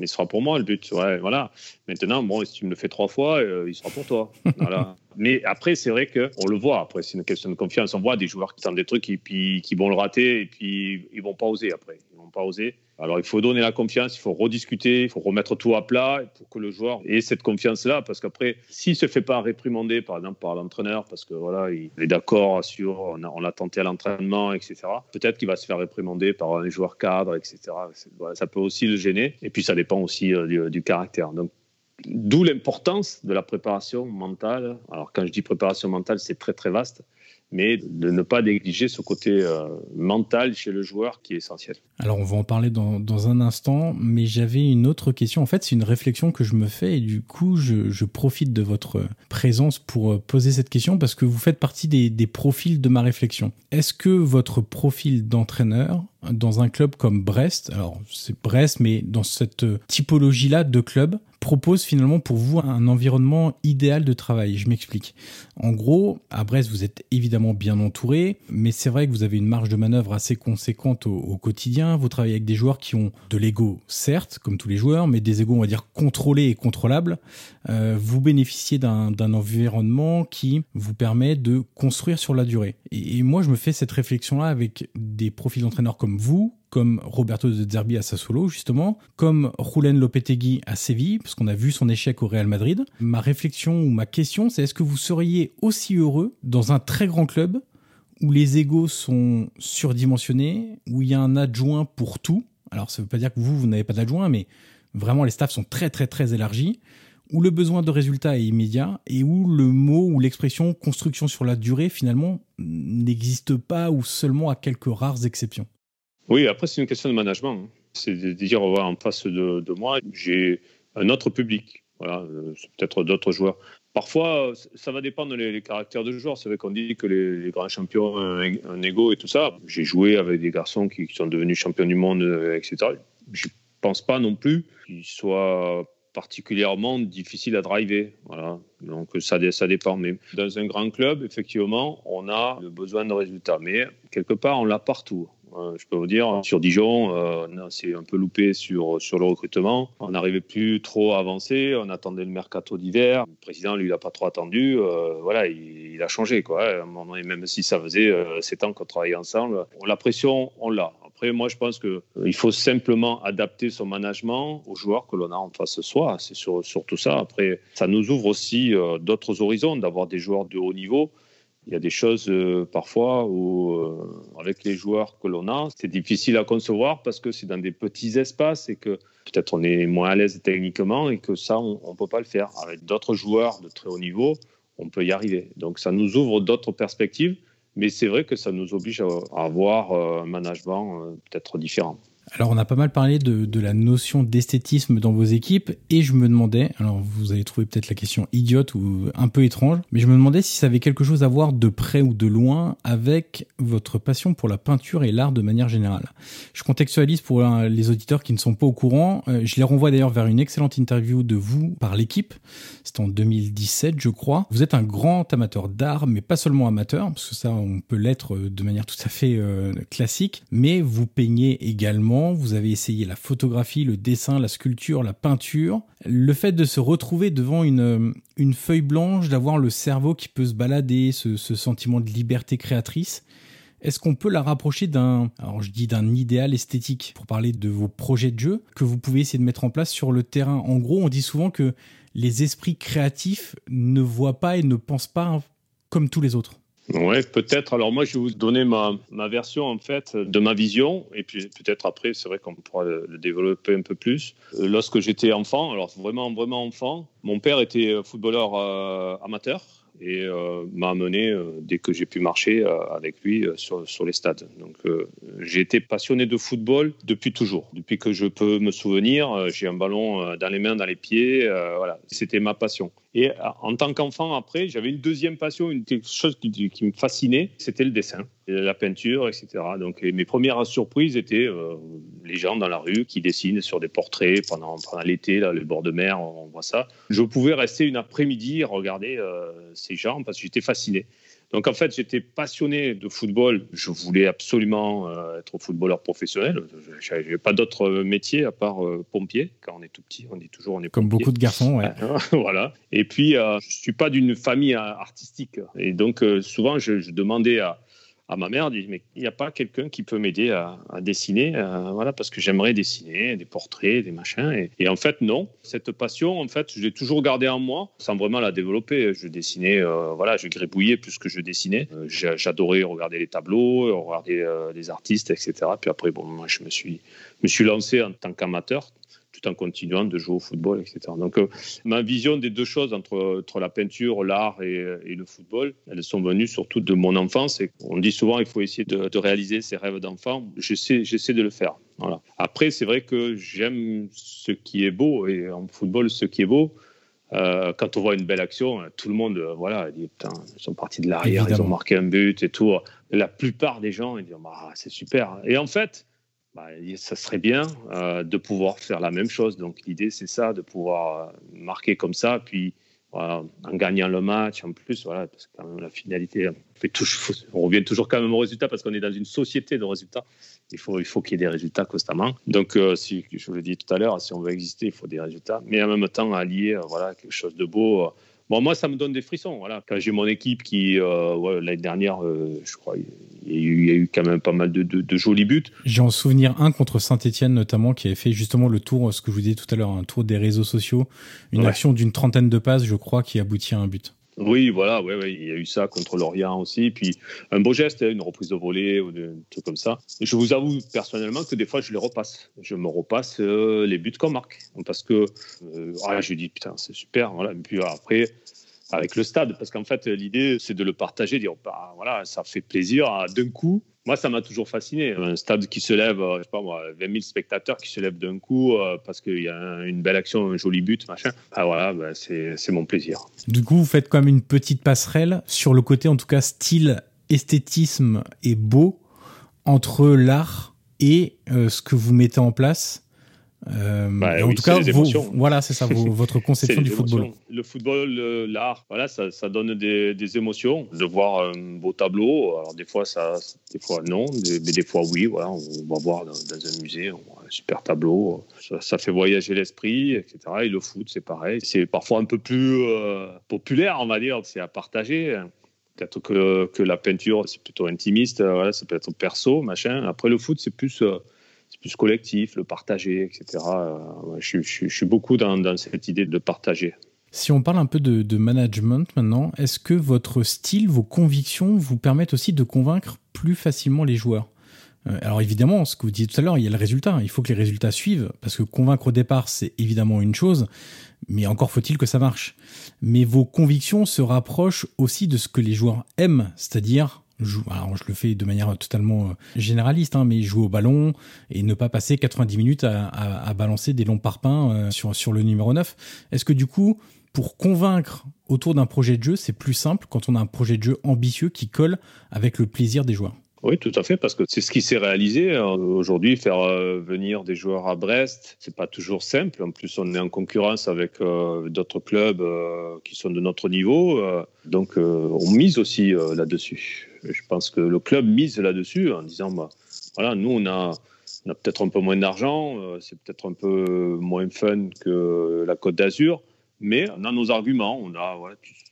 Il sera pour moi le but. Ouais, voilà. Maintenant, bon, si tu me le fais trois fois, euh, il sera pour toi. Voilà. Mais après, c'est vrai que on le voit. Après, c'est une question de confiance. On voit des joueurs qui tentent des trucs et puis qui vont le rater et puis ils vont pas oser après. Ils vont pas oser. Alors, il faut donner la confiance, il faut rediscuter, il faut remettre tout à plat pour que le joueur ait cette confiance-là. Parce qu'après, s'il se fait pas réprimander, par exemple, par l'entraîneur, parce que voilà, il est d'accord sur, on a- tenté à l'entraînement, etc. Peut-être qu'il va se faire réprimander par un joueur cadre, etc. Ça peut aussi le gêner. Et puis, ça dépend aussi euh, du, du caractère. Donc, D'où l'importance de la préparation mentale. Alors quand je dis préparation mentale, c'est très très vaste, mais de ne pas négliger ce côté euh, mental chez le joueur qui est essentiel. Alors on va en parler dans, un instant, mais j'avais une autre question. En fait, c'est une réflexion que je me fais et du coup, je, profite de votre présence pour euh, poser cette question parce que vous faites partie des, des profils de ma réflexion. Est-ce que votre profil d'entraîneur dans un club comme Brest, alors c'est Brest, mais dans cette typologie-là de club, propose finalement pour vous un environnement idéal de travail. Je m'explique. En gros, à Brest, vous êtes évidemment bien entouré, mais c'est vrai que vous avez une marge de manœuvre assez conséquente au, quotidien. Vous travaillez avec des joueurs qui ont de l'ego, certes, comme tous les joueurs, mais des égos, on va dire, contrôlés et contrôlables. Euh, vous bénéficiez d'un environnement qui vous permet de construire sur la durée. Et moi, je me fais cette réflexion-là avec des profils d'entraîneurs comme vous, comme Roberto De Zerbi à Sassuolo, justement, comme Julen Lopetegui à Séville, parce qu'on a vu son échec au Real Madrid. Ma réflexion ou ma question, c'est est-ce que vous seriez aussi heureux dans un très grand club où les égos sont surdimensionnés, où il y a un adjoint pour tout? Alors, ça ne veut pas dire que vous, vous n'avez pas d'adjoint, mais vraiment, les staffs sont très, très, très élargis, où le besoin de résultat est immédiat et où le mot ou l'expression construction sur la durée, finalement, n'existe pas ou seulement à quelques rares exceptions. Oui, après, c'est une question de management. Hein. C'est de dire, en face de, moi, j'ai un autre public. Voilà, euh, c'est peut-être d'autres joueurs. Parfois, ça va dépendre des caractères de joueurs. C'est vrai qu'on dit que les, grands champions ont un, ego et tout ça. J'ai joué avec des garçons qui, sont devenus champions du monde, euh, etc. Je ne pense pas non plus qu'ils soient particulièrement difficiles à driver. Voilà. Donc ça dépend. Mais dans un grand club, effectivement, on a besoin de résultats. Mais quelque part, on l'a partout. Euh, je peux vous dire, sur Dijon, euh, c'est un peu loupé sur, sur le recrutement. On n'arrivait plus trop à avancer. On attendait le mercato d'hiver. Le président, lui, n'a pas trop attendu. Euh, voilà, il, a changé. Quoi. Même si ça faisait sept ans qu'on travaillait ensemble, la pression, on l'a. Après, moi, je pense qu'il faut simplement adapter son management aux joueurs que l'on a en face de soi. C'est surtout ça. Après, ça nous ouvre aussi d'autres horizons d'avoir des joueurs de haut niveau il y a des choses euh, parfois où, euh, avec les joueurs que l'on a, c'est difficile à concevoir parce que c'est dans des petits espaces et que peut-être on est moins à l'aise techniquement et que ça, on ne peut pas le faire. Avec d'autres joueurs de très haut niveau, on peut y arriver. Donc ça nous ouvre d'autres perspectives, mais c'est vrai que ça nous oblige à avoir euh, un management peut-être différent. Alors, on a pas mal parlé de, la notion d'esthétisme dans vos équipes et je me demandais, alors vous allez trouver peut-être la question idiote ou un peu étrange, mais je me demandais si ça avait quelque chose à voir de près ou de loin avec votre passion pour la peinture et l'art de manière générale. Je contextualise pour les auditeurs qui ne sont pas au courant. Euh, je les renvoie d'ailleurs vers une excellente interview de vous par l'équipe. C'était en 2017, je crois. Vous êtes un grand amateur d'art, mais pas seulement amateur, parce que ça, on peut l'être de manière tout à fait euh, classique, mais vous peignez également vous avez essayé la photographie, le dessin, la sculpture, la peinture. Le fait de se retrouver devant une, une feuille blanche, d'avoir le cerveau qui peut se balader, ce, sentiment de liberté créatrice, est-ce qu'on peut la rapprocher d'un, alors je dis d'un idéal esthétique pour parler de vos projets de jeu que vous pouvez essayer de mettre en place sur le terrain? En gros, on dit souvent que les esprits créatifs ne voient pas et ne pensent pas comme tous les autres. Ouais, peut-être. Alors moi, je vais vous donner ma, ma version en fait de ma vision, et puis peut-être après, c'est vrai qu'on pourra le, développer un peu plus. Euh, lorsque j'étais enfant, alors vraiment vraiment enfant, mon père était footballeur euh, amateur et euh, m'a amené dès que j'ai pu marcher avec lui sur, sur, les stades. Donc j'ai été passionné de football depuis toujours. Depuis que je peux me souvenir, j'ai un ballon dans les mains, dans les pieds. voilà, c'était ma passion. Et en tant qu'enfant, après, j'avais une deuxième passion, une chose qui, me fascinait, c'était le dessin, la peinture, etc. Donc mes premières surprises étaient les gens dans la rue qui dessinent sur des portraits pendant, l'été, là, le bord de mer, on voit ça. Je pouvais rester une après-midi regarder ces gens parce que j'étais fasciné. Donc en fait, j'étais passionné de football. Je voulais absolument euh, être footballeur professionnel. Je n'avais pas d'autre métier à part euh, pompier. Quand on est tout petit, on dit toujours on est Comme beaucoup de garçons, ouais. voilà. Et puis, euh, je suis pas d'une famille artistique. Et donc, souvent, je, demandais à, à ma mère, dit mais il n'y a pas quelqu'un qui peut m'aider à, dessiner, euh, voilà, parce que j'aimerais dessiner des portraits, des machins. Et, en fait, non. Cette passion, en fait, je l'ai toujours gardée en moi, sans vraiment la développer. Je dessinais, euh, voilà, je gribouillais plus que je dessinais. Euh, j'adorais regarder les tableaux, regarder les artistes, etc. Puis après, bon, je me suis, me suis lancé en tant qu'amateur tout en continuant de jouer au football, etc. Donc, euh, ma vision des deux choses entre, entre la peinture, l'art et, et, le football, elles sont venues surtout de mon enfance. Et on dit souvent qu'il faut essayer de, de, réaliser ses rêves d'enfant. J'essaie, j'essaie de le faire. Voilà. Après, c'est vrai que j'aime ce qui est beau, et en football, ce qui est beau, euh, quand on voit une belle action, tout le monde, euh, voilà, dit putain, ils sont partis de l'arrière, ils ont marqué un but et tout. La plupart des gens, ils disent bah, c'est super. Et en fait, bah, ça serait bien euh, de pouvoir faire la même chose. Donc l'idée, c'est ça, de pouvoir euh, marquer comme ça, puis en gagnant le match en plus, voilà, parce que quand même la finalité, on, fait toujours, on revient toujours quand même au résultat parce qu'on est dans une société de résultats. Il faut, il faut qu'il y ait des résultats constamment. Donc, euh, si, je vous l'ai dit tout à l'heure, si on veut exister, il faut des résultats, mais en même temps allier voilà, quelque chose de beau Bon, moi, ça me donne des frissons. Voilà. Quand j'ai mon équipe qui, euh, l'année dernière, euh, je crois, il y, a eu, quand même pas mal de, jolis buts. J'ai en souvenir un contre Saint-Etienne notamment, qui avait fait justement le tour, ce que je vous disais tout à l'heure, un tour des réseaux sociaux, une action d'une trentaine de passes, je crois, qui aboutit à un but. Oui, voilà, ouais, ouais, il y a eu ça contre l'Orient aussi. Puis un beau geste, hein, une reprise de volée ou un truc comme ça. je vous avoue personnellement que des fois, je les repasse. Je me repasse euh, les buts qu'on marque. Parce que euh, ah, je dis, putain, c'est super. Et puis après, avec le stade, parce qu'en fait, l'idée, c'est de le partager, dire, bah, voilà, ça fait plaisir d'un coup moi, ça m'a toujours fasciné. Un stade qui se lève, je sais pas moi, 20 000 spectateurs qui se lèvent d'un coup parce qu'il y a une belle action, un joli but, machin. Ah voilà, ben, c'est mon plaisir. Du coup, vous faites quand même une petite passerelle sur le côté, en tout cas, style, esthétisme et beau entre l'art et ce que vous mettez en place euh, bah en tout cas, voilà, c'est ça, votre conception du football. Le football, l'art, voilà, ça, ça donne des, des, émotions. De voir un beau tableau, alors des fois, ça, des fois non, mais des fois oui. Voilà, on va voir dans, un musée un super tableau, ça, fait voyager l'esprit, etc. Et le foot, c'est pareil. C'est parfois un peu plus euh, populaire, on va dire, c'est à partager. Peut-être que, que, la peinture, c'est plutôt intimiste, voilà, ça peut être perso, machin. Après, le foot, c'est plus euh, c'est plus collectif, le partager, etc. Euh, je, suis beaucoup dans, cette idée de partager. Si on parle un peu de, management maintenant, est-ce que votre style, vos convictions vous permettent aussi de convaincre plus facilement les joueurs? Euh, alors évidemment, ce que vous disiez tout à l'heure, il y a le résultat. Il faut que les résultats suivent, parce que convaincre au départ, c'est évidemment une chose, mais encore faut-il que ça marche. Mais vos convictions se rapprochent aussi de ce que les joueurs aiment, c'est-à-dire je le fais de manière totalement euh, généraliste, hein, mais jouer au ballon et ne pas passer 90 minutes à, balancer des longs parpaings euh, sur, sur le numéro 9. Est-ce que du coup, pour convaincre autour d'un projet de jeu, c'est plus simple quand on a un projet de jeu ambitieux qui colle avec le plaisir des joueurs? Oui, tout à fait, parce que c'est ce qui s'est réalisé. Hein. Aujourd'hui, faire euh, venir des joueurs à Brest, c'est pas toujours simple. En plus, on est en concurrence avec d'autres clubs qui sont de notre niveau. donc, on mise aussi là-dessus je pense que le club mise là-dessus en disant bah, voilà, nous, on a, on a peut-être un peu moins d'argent, euh, c'est peut-être un peu moins fun que la Côte d'Azur, mais on a nos arguments. On a,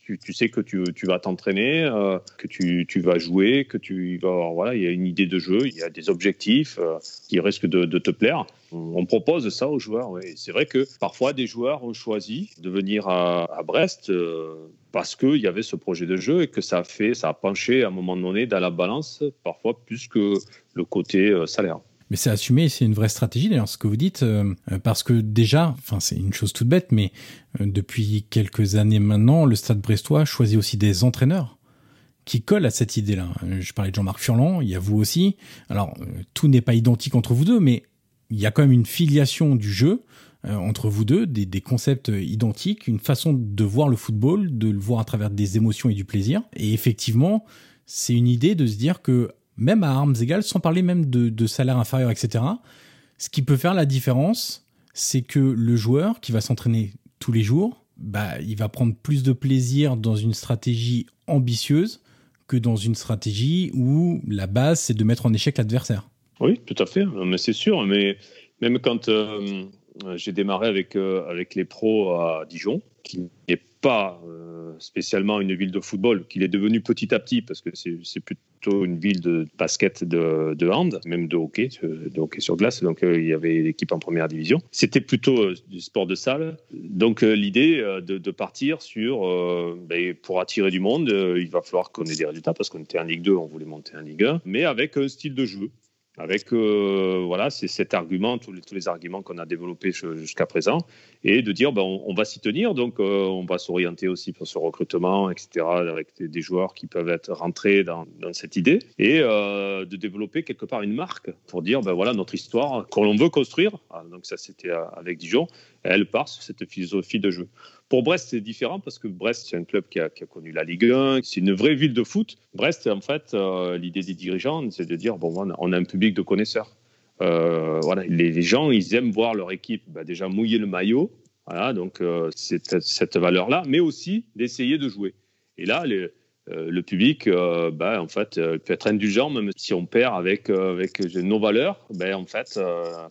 tu, sais que tu, vas t'entraîner, euh, que tu, vas jouer, que tu vas voilà, il y a une idée de jeu, il y a des objectifs euh, qui risquent de, te plaire. On, propose ça aux joueurs. Ouais. C'est vrai que parfois des joueurs ont choisi de venir à, Brest parce qu'il y avait ce projet de jeu et que ça a fait, ça a penché à un moment donné dans la balance, parfois plus que le côté euh, salaire. Mais c'est assumé, c'est une vraie stratégie d'ailleurs ce que vous dites, euh, parce que déjà, enfin c'est une chose toute bête, mais euh, depuis quelques années maintenant, le Stade Brestois choisit aussi des entraîneurs qui collent à cette idée-là. Je parlais de Jean-Marc Furlan, il y a vous aussi. Alors tout n'est pas identique entre vous deux, mais il y a quand même une filiation du jeu euh, entre vous deux, des, concepts identiques, une façon de voir le football, de le voir à travers des émotions et du plaisir. Et effectivement, c'est une idée de se dire que même à armes égales, sans parler même de, salaire inférieur, etc., ce qui peut faire la différence, c'est que le joueur qui va s'entraîner tous les jours, bah, il va prendre plus de plaisir dans une stratégie ambitieuse que dans une stratégie où la base, c'est de mettre en échec l'adversaire. Oui, tout à fait, mais c'est sûr. Mais même quand euh, j'ai démarré avec, euh, avec les pros à Dijon, qui n'est pas euh, spécialement une ville de football, qu'il est devenu petit à petit, parce que c'est plutôt une ville de basket, de, de, hand, même de hockey, de hockey sur glace. Donc il y avait l'équipe en première division. C'était plutôt du sport de salle. Donc l'idée de, de, partir sur, ben, pour attirer du monde, il va falloir qu'on ait des résultats, parce qu'on était en Ligue 2, on voulait monter en Ligue 1, mais avec un style de jeu avec euh, voilà, c'est cet argument, tous les, tous les arguments qu'on a développés jusqu'à présent, et de dire ben, on, va s'y tenir, donc euh, on va s'orienter aussi pour ce recrutement, etc., avec des, joueurs qui peuvent être rentrés dans, dans cette idée, et euh, de développer quelque part une marque pour dire ben voilà notre histoire qu'on veut construire. Ah, donc ça c'était avec Dijon, elle part sur cette philosophie de jeu. Pour Brest, c'est différent parce que Brest, c'est un club qui a, connu la Ligue 1, c'est une vraie ville de foot. Brest, en fait, euh, l'idée des dirigeants, c'est de dire bon, on a un public de connaisseurs. Euh, voilà, les, gens, ils aiment voir leur équipe bah, déjà mouiller le maillot. Voilà, donc euh, c'est cette valeur-là, mais aussi d'essayer de jouer. Et là, les, euh, le public, euh, ben, en fait, euh, peut être indulgent, même si on perd avec, avec nos valeurs. Ben, en fait,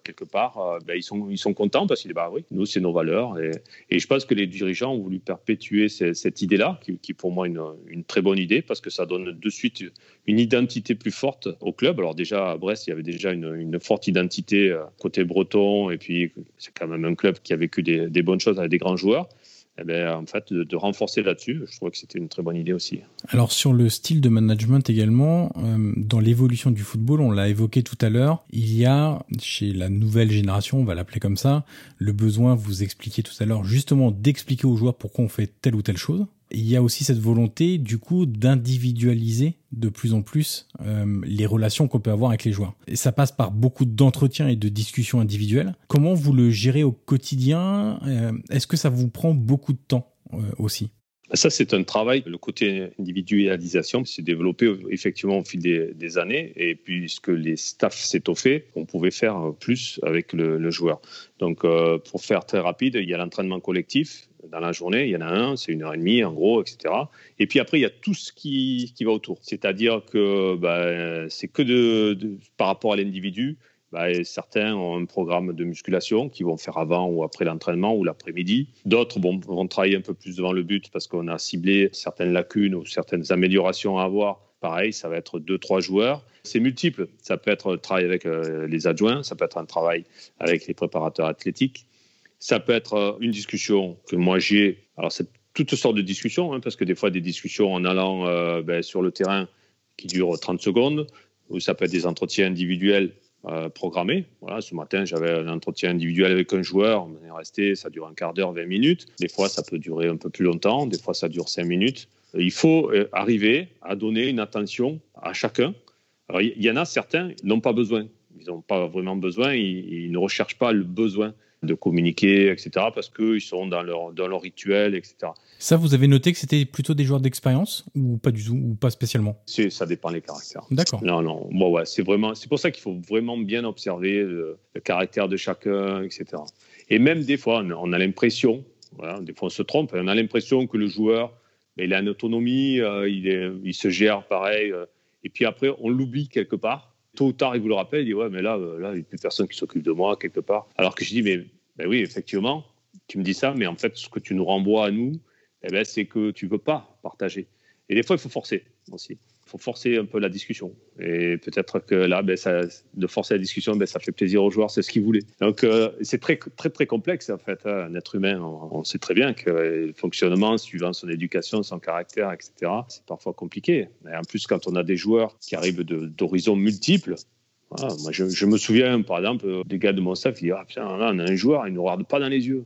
quelque part, ben, ils, sont, ils sont contents parce qu'ils disent, bah oui, nous, c'est nos valeurs. Et, et, je pense que les dirigeants ont voulu perpétuer cette, idée-là, qui, est pour moi une, une, très bonne idée, parce que ça donne de suite une identité plus forte au club. Alors déjà, à Brest, il y avait déjà une, forte identité côté breton, et puis c'est quand même un club qui a vécu des bonnes choses avec des grands joueurs eh ben, en fait, de, renforcer là-dessus, je trouvais que c'était une très bonne idée aussi. Alors sur le style de management également, euh, dans l'évolution du football, on l'a évoqué tout à l'heure, il y a chez la nouvelle génération, on va l'appeler comme ça, le besoin, vous expliquiez tout à l'heure, justement d'expliquer aux joueurs pourquoi on fait telle ou telle chose. Il y a aussi cette volonté, du coup, d'individualiser de plus en plus euh, les relations qu'on peut avoir avec les joueurs. Et ça passe par beaucoup d'entretiens et de discussions individuelles. Comment vous le gérez au quotidien euh, Est-ce que ça vous prend beaucoup de temps euh, aussi? Ça, c'est un travail. Le côté individualisation s'est développé effectivement au fil des, années. Et puisque les staffs s'étoffaient, on pouvait faire plus avec le, joueur. Donc, pour faire très rapide, il y a l'entraînement collectif dans la journée. Il y en a un, c'est une heure et demie en gros, etc. Et puis après, il y a tout ce qui, qui va autour. C'est-à-dire que bah, c'est que de, par rapport à l'individu. Bah, certains ont un programme de musculation qu'ils vont faire avant ou après l'entraînement ou l'après-midi. D'autres vont, vont travailler un peu plus devant le but parce qu'on a ciblé certaines lacunes ou certaines améliorations à avoir. Pareil, ça va être deux, trois joueurs. C'est multiple. Ça peut être un travail avec euh, les adjoints, ça peut être un travail avec les préparateurs athlétiques. Ça peut être euh, une discussion que moi j'ai. Alors, c'est toutes sortes de discussions, hein, parce que des fois, des discussions en allant euh, ben, sur le terrain qui durent 30 secondes, ou ça peut être des entretiens individuels euh, programmés. Voilà, ce matin, j'avais un entretien individuel avec un joueur. On est resté, ça dure un quart d'heure, 20 minutes. Des fois, ça peut durer un peu plus longtemps. Des fois, ça dure 5 minutes. Il faut arriver à donner une attention à chacun. Alors, il y, en a certains, n'ont pas besoin. Ils n'ont pas vraiment besoin. ils ne recherchent pas le besoin de communiquer, etc., parce qu'ils sont dans leur, dans leur rituel, etc. Ça, vous avez noté que c'était plutôt des joueurs d'expérience ou pas du tout, ou pas spécialement? Ça dépend des caractères. D'accord. Non, non. Bon, ouais, c'est vraiment, c'est pour ça qu'il faut vraiment bien observer le, caractère de chacun, etc. Et même des fois, on a l'impression, voilà, des fois on se trompe, on a l'impression que le joueur, ben, il a une autonomie, euh, il, est, il se gère pareil, euh, et puis après, on l'oublie quelque part tôt ou tard, il vous le rappelle, il dit Ouais, mais là, euh, là il n'y a plus personne qui s'occupe de moi quelque part. Alors que je dis Mais ben oui, effectivement, tu me dis ça, mais en fait, ce que tu nous renvoies à nous, eh ben, c'est que tu ne veux pas partager. Et des fois, il faut forcer aussi. Il faut forcer un peu la discussion. Et peut-être que là, ben, de forcer la discussion, ben, ça fait plaisir aux joueurs, c'est ce qu'ils voulaient. Donc, euh, c'est très, très, très complexe, en fait. Hein. Un être humain, on, sait très bien que le fonctionnement, suivant son éducation, son caractère, etc., c'est parfois compliqué. Et en plus, quand on a des joueurs qui arrivent d'horizons multiples, moi, je, me souviens, par exemple, des gars de mon staff, ils disent Ah, putain, là, on a un joueur, il ne nous regarde pas dans les yeux.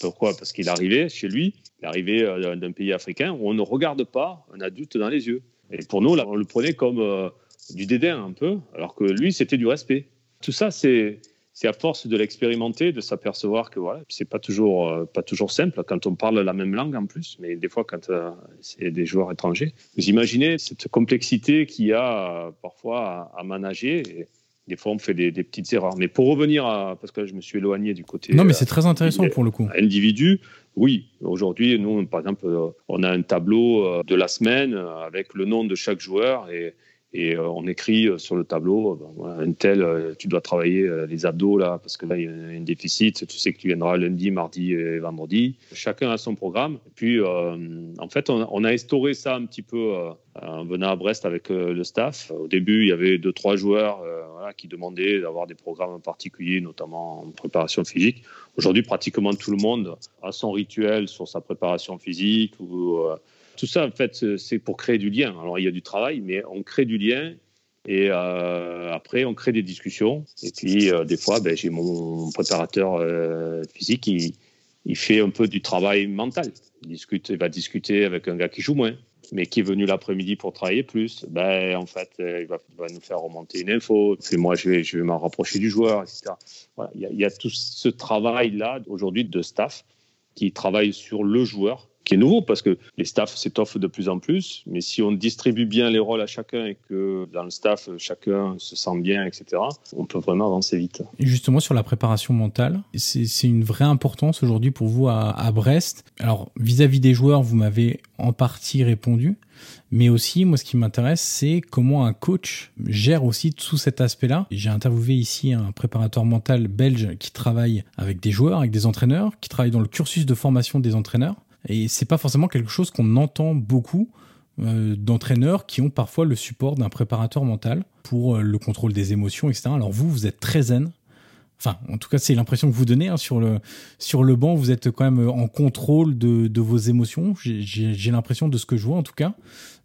Pourquoi? Parce qu'il arrivait chez lui, il arrivait euh, d'un pays africain où on ne regarde pas un adulte dans les yeux. Et pour nous, on le prenait comme euh, du dédain un peu, alors que lui, c'était du respect. Tout ça, c'est à force de l'expérimenter, de s'apercevoir que voilà, c'est pas toujours euh, pas toujours simple quand on parle la même langue en plus, mais des fois quand c'est des joueurs étrangers. Vous imaginez cette complexité qu'il y a parfois à, manager. Des fois, on fait des, petites erreurs. Mais pour revenir à. Parce que je me suis éloigné du côté. Non, mais c'est très intéressant pour le coup. Individu, oui. Aujourd'hui, nous, par exemple, euh, on a un tableau euh, de la semaine euh, avec le nom de chaque joueur et et euh, on écrit euh, sur le tableau, euh, ben, un tel, tu dois travailler les abdos là, parce que là, il y a un déficit. Tu sais que tu viendras lundi, mardi et vendredi. Chacun a son programme. Et puis, en fait, on, a instauré ça un petit peu en venant à Brest avec le staff. Au début, il y avait deux, trois joueurs qui demandaient d'avoir des programmes particuliers, notamment en préparation physique. Aujourd'hui, pratiquement tout le monde a son rituel sur sa préparation physique tout ça, en fait, c'est pour créer du lien. Alors, il y a du travail, mais on crée du lien. Et euh, après, on crée des discussions. Et puis, euh, des fois, ben, j'ai mon préparateur euh, physique, il, il, fait un peu du travail mental. Il, discute, va discuter avec un gars qui joue moins, mais qui est venu l'après-midi pour travailler plus. Ben, en fait, il va, nous faire remonter une info. Puis moi, je vais, je vais m'en rapprocher du joueur, etc. Voilà. Il y a tout ce travail-là aujourd'hui de staff qui travaille sur le joueur qui est nouveau parce que les staffs s'étoffent de plus en plus. Mais si on distribue bien les rôles à chacun et que dans le staff, chacun se sent bien, etc., on peut vraiment avancer vite. Justement, sur la préparation mentale, c'est une vraie importance aujourd'hui pour vous à, Brest. Alors, vis-à-vis -vis des joueurs, vous m'avez en partie répondu. Mais aussi, moi, ce qui m'intéresse, c'est comment un coach gère aussi tout cet aspect-là. J'ai interviewé ici un préparateur mental belge qui travaille avec des joueurs, avec des entraîneurs, qui travaille dans le cursus de formation des entraîneurs. Et c'est pas forcément quelque chose qu'on entend beaucoup euh, d'entraîneurs qui ont parfois le support d'un préparateur mental pour euh, le contrôle des émotions, etc. Alors vous, vous êtes très zen. Enfin, en tout cas, c'est l'impression que vous donnez hein, sur le sur le banc. Vous êtes quand même en contrôle de, de vos émotions. J'ai l'impression de ce que je vois, en tout cas.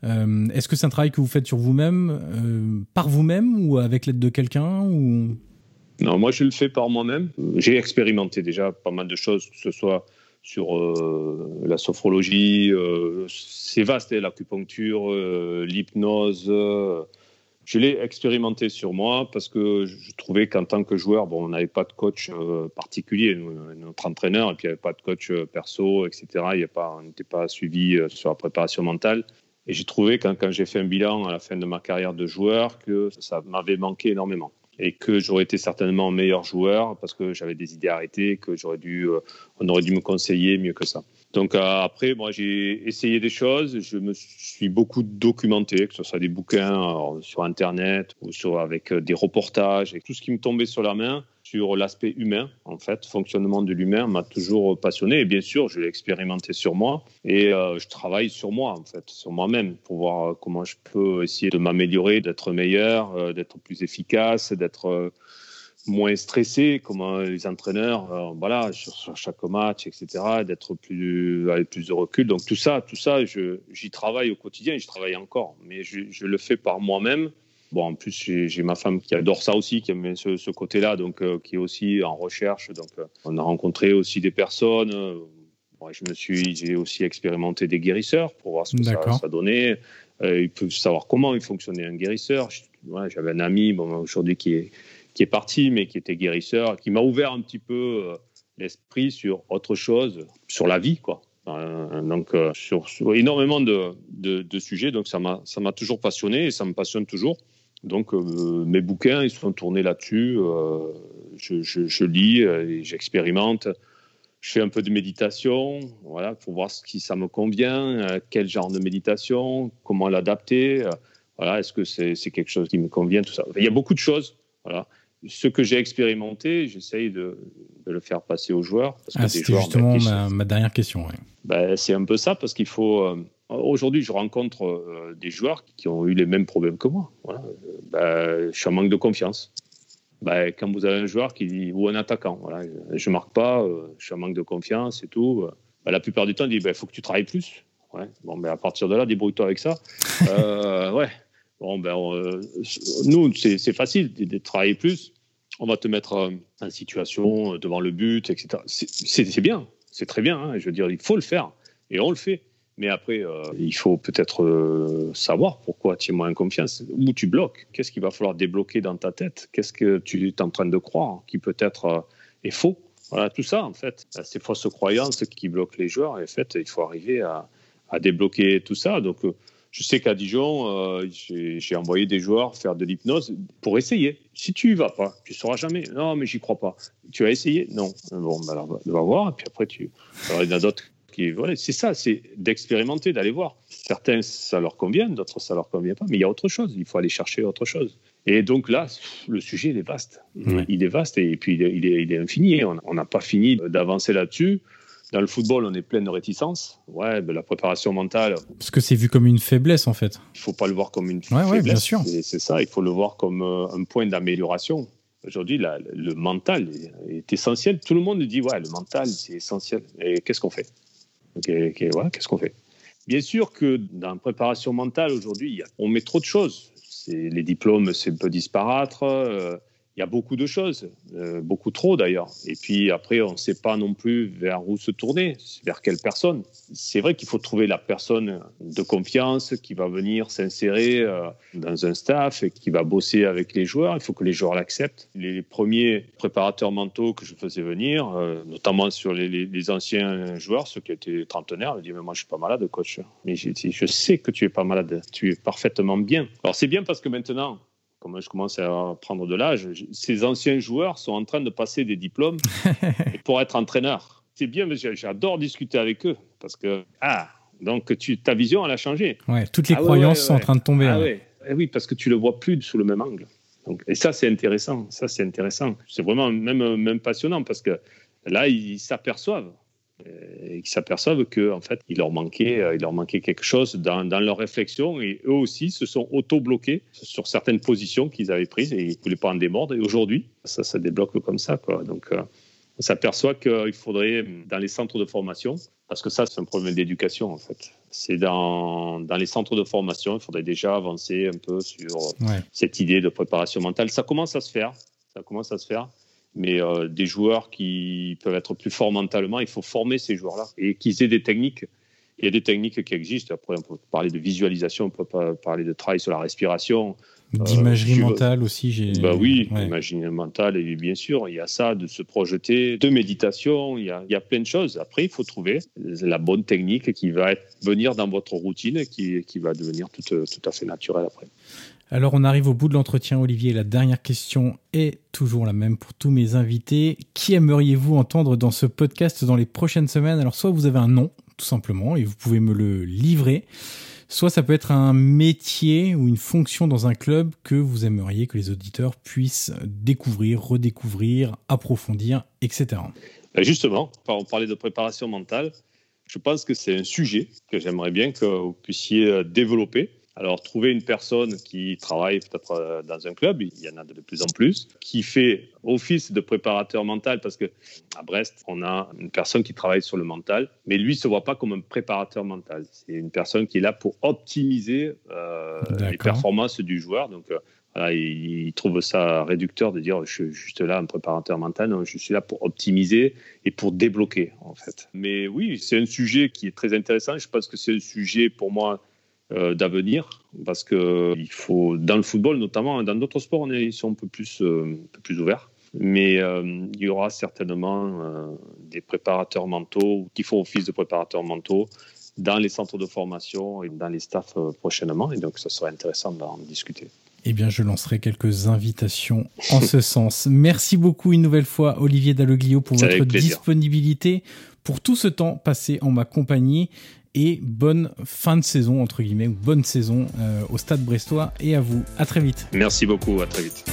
Euh, Est-ce que c'est un travail que vous faites sur vous-même, euh, par vous-même, ou avec l'aide de quelqu'un, Non, moi, je le fais par moi-même. J'ai expérimenté déjà pas mal de choses, que ce soit sur la sophrologie. c'est vaste, hein, l'acupuncture, l'hypnose. je l'ai expérimenté sur moi parce que je trouvais qu'en tant que joueur, bon, on n'avait pas de coach particulier, notre entraîneur, et puis il n'y avait pas de coach perso, etc. Il on n'était pas suivi sur la préparation mentale. Et j'ai trouvé, quand, quand j'ai fait un bilan à la fin de ma carrière de joueur, que ça m'avait manqué énormément. Et que j'aurais été certainement meilleur joueur parce que j'avais des idées arrêtées, que j'aurais dû, euh, on aurait dû me conseiller mieux que ça. Donc euh, après, moi, j'ai essayé des choses. Je me suis beaucoup documenté, que ce soit des bouquins sur Internet ou avec euh, des reportages tout ce qui me tombait sur la main sur l'aspect humain, en fait, fonctionnement de l'humain m'a toujours passionné. Et bien sûr, je l'ai expérimenté sur moi et euh, je travaille sur moi, en fait, sur moi-même, pour voir euh, comment je peux essayer de m'améliorer, d'être meilleur, euh, d'être plus efficace, d'être moins stressé, comment les entraîneurs, voilà, sur, chaque match, etc., d'être plus avec plus de recul. Donc tout ça, tout ça, j'y travaille au quotidien, et je travaille encore, mais je, je le fais par moi-même Bon, en plus, j'ai ma femme qui adore ça aussi, qui aime ce, côté-là, donc euh, qui est aussi en recherche. Donc, euh, on a rencontré aussi des personnes. je me suis, j'ai aussi expérimenté des guérisseurs pour voir ce que ça, donnait. Euh, ils peuvent savoir comment il fonctionnait un guérisseur. J'avais un ami, bon, aujourd'hui qui est qui est parti, mais qui était guérisseur, qui m'a ouvert un petit peu l'esprit sur autre chose, sur la vie, quoi. donc, sur, énormément de, de, sujets. Donc, ça m'a toujours passionné et ça me passionne toujours. Donc euh, mes bouquins, ils sont tournés là-dessus. Euh, je, lis, et j'expérimente. Je fais un peu de méditation, voilà, pour voir si ça me convient, euh, quel genre de méditation, comment l'adapter. voilà, est-ce que c'est quelque chose qui me convient, tout ça. Il y a beaucoup de choses. Voilà. Ce que j'ai expérimenté, j'essaye de, le faire passer aux joueurs. Ah, C'était justement ma, dernière question. Ben, c'est un peu ça, parce qu'il faut Aujourd'hui, je rencontre euh, des joueurs qui ont eu les mêmes problèmes que moi. Ben, je suis en manque de confiance. Ben, quand vous avez un joueur qui dit, ou un attaquant, voilà, je ne marque pas, euh, je suis en manque de confiance et tout, la plupart du temps, il dit, il ben, faut que tu travailles plus. Ouais. Bon, ben, à partir de là, débrouille-toi avec ça. Euh, ouais. Bon, ben, nous, c'est facile de, travailler plus. On va te mettre en situation devant le but, etc. C'est bien, c'est très bien. Hein. Je veux dire, il faut le faire. Et on le fait. Mais après, euh, il faut peut-être euh, savoir pourquoi tu es moins confiance, où tu bloques, qu'est-ce qu'il va falloir débloquer dans ta tête, qu'est-ce que tu es en train de croire qui peut-être euh, est faux? Voilà, tout ça, en fait, ces fausses croyances qui bloquent les joueurs. En fait, il faut arriver à, à débloquer tout ça. Donc, je sais qu'à Dijon, j'ai envoyé des joueurs faire de l'hypnose pour essayer. Si tu y vas pas, tu sauras jamais. Non, mais j'y crois pas. Tu as essayé? Non. Bon, ben alors, va voir. Et puis après, tu. Alors, il y en a d'autres voilà, c'est ça, c'est d'expérimenter, d'aller voir. Certains, ça leur convient, d'autres, ça leur convient pas. Mais il y a autre chose. Il faut aller chercher autre chose. Et donc là, le sujet, il est vaste. Il est vaste et puis il est, il est, infini. On n'a pas fini d'avancer là-dessus. Dans le football, on est plein de réticences. Ouais, ben, la préparation mentale. Parce que c'est vu comme une faiblesse, en fait. Il faut pas le voir comme une ouais, faiblesse. Ouais, bien sûr. C'est ça, il faut le voir comme euh, un point d'amélioration. Aujourd'hui, le mental est essentiel. Tout le monde dit, ouais, le mental, c'est essentiel. Et qu'est-ce qu'on fait? Qu'est-ce qu'on fait? Bien sûr que dans la préparation mentale aujourd'hui, on met trop de choses. Les diplômes, c'est un peu disparaître. Il y a beaucoup de choses, euh, beaucoup trop d'ailleurs. Et puis après, on ne sait pas non plus vers où se tourner, vers quelle personne. C'est vrai qu'il faut trouver la personne de confiance qui va venir s'insérer euh, dans un staff et qui va bosser avec les joueurs. Il faut que les joueurs l'acceptent. Les premiers préparateurs mentaux que je faisais venir, euh, notamment sur les, anciens joueurs, ceux qui étaient trentenaires, me disaient mais moi je suis pas malade, coach. Mais je, je sais que tu es pas malade, tu es parfaitement bien. Alors c'est bien parce que maintenant comme je commence à prendre de l'âge, ces anciens joueurs sont en train de passer des diplômes pour être entraîneurs. C'est bien, mais j'adore discuter avec eux parce que, ah, donc tu, ta vision, elle a changé. Ouais, toutes les ah croyances sont en train de tomber. Ah, eh oui, parce que tu le vois plus sous le même angle. Donc, et ça, c'est intéressant. Ça, c'est intéressant. C'est vraiment même, même passionnant parce que là, ils s'aperçoivent et qui s'aperçoivent qu'en en fait, il leur, manquait, euh, il leur manquait quelque chose dans, dans leur réflexion et eux aussi se sont auto-bloqués sur certaines positions qu'ils avaient prises et ils ne voulaient pas en démordre. Et aujourd'hui, ça se débloque comme ça. Quoi. Donc, euh, on s'aperçoit qu'il faudrait, dans les centres de formation, parce que ça, c'est un problème d'éducation en fait. C'est dans, dans, les centres de formation, il faudrait déjà avancer un peu sur cette idée de préparation mentale. Ça commence à se faire. Ça commence à se faire. Mais euh, des joueurs qui peuvent être plus forts mentalement, il faut former ces joueurs-là et qu'ils aient des techniques. Il y a des techniques qui existent. Après, on peut parler de visualisation, on peut parler de travail sur la respiration. D'imagerie euh, mentale aussi, j'ai. Bah oui, ouais. imagerie mentale, et bien sûr, il y a ça, de se projeter, de méditation, il y a, il y a plein de choses. Après, il faut trouver la bonne technique qui va être, venir dans votre routine et qui, qui va devenir tout, tout à fait naturelle après. Alors on arrive au bout de l'entretien, Olivier. La dernière question est toujours la même pour tous mes invités. Qui aimeriez-vous entendre dans ce podcast dans les prochaines semaines? Alors soit vous avez un nom, tout simplement, et vous pouvez me le livrer. Soit ça peut être un métier ou une fonction dans un club que vous aimeriez que les auditeurs puissent découvrir, redécouvrir, approfondir, etc. Ben, justement, on parlait de préparation mentale. Je pense que c'est un sujet que j'aimerais bien que vous puissiez euh, développer alors, trouver une personne qui travaille peut-être euh, dans un club, il y en a de plus en plus, qui fait office de préparateur mental, parce que à Brest, on a une personne qui travaille sur le mental, mais lui ne se voit pas comme un préparateur mental. C'est une personne qui est là pour optimiser euh, les performances du joueur. Donc, euh, voilà, il, trouve ça réducteur de dire je suis juste là un préparateur mental. Non, je suis là pour optimiser et pour débloquer, en fait. Mais oui, c'est un sujet qui est très intéressant. Je pense que c'est un sujet pour moi d'avenir parce que il faut dans le football notamment dans d'autres sports on est, ils sont un peu plus euh, un peu plus ouverts mais euh, il y aura certainement des préparateurs mentaux qui font office de préparateurs mentaux dans les centres de formation et dans les staffs prochainement et donc ça serait intéressant d'en discuter. Eh bien, je lancerai quelques invitations en ce sens. Merci beaucoup une nouvelle fois, Olivier Dalloglio, pour votre disponibilité, pour tout ce temps passé en ma compagnie et bonne fin de saison, entre guillemets, ou bonne saison euh, au Stade Brestois et à vous. À très vite. Merci beaucoup, à très vite.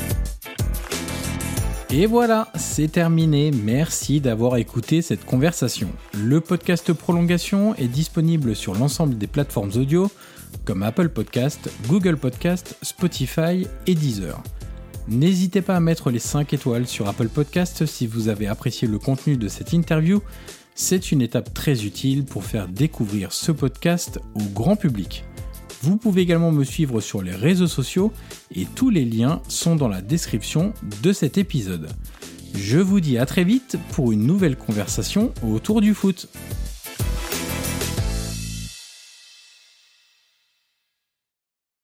Et voilà, c'est terminé. Merci d'avoir écouté cette conversation. Le podcast Prolongation est disponible sur l'ensemble des plateformes audio comme Apple Podcast, Google Podcast, Spotify et Deezer. N'hésitez pas à mettre les 5 étoiles sur Apple Podcast si vous avez apprécié le contenu de cette interview c'est une étape très utile pour faire découvrir ce podcast au grand public. Vous pouvez également me suivre sur les réseaux sociaux et tous les liens sont dans la description de cet épisode. Je vous dis à très vite pour une nouvelle conversation autour du foot.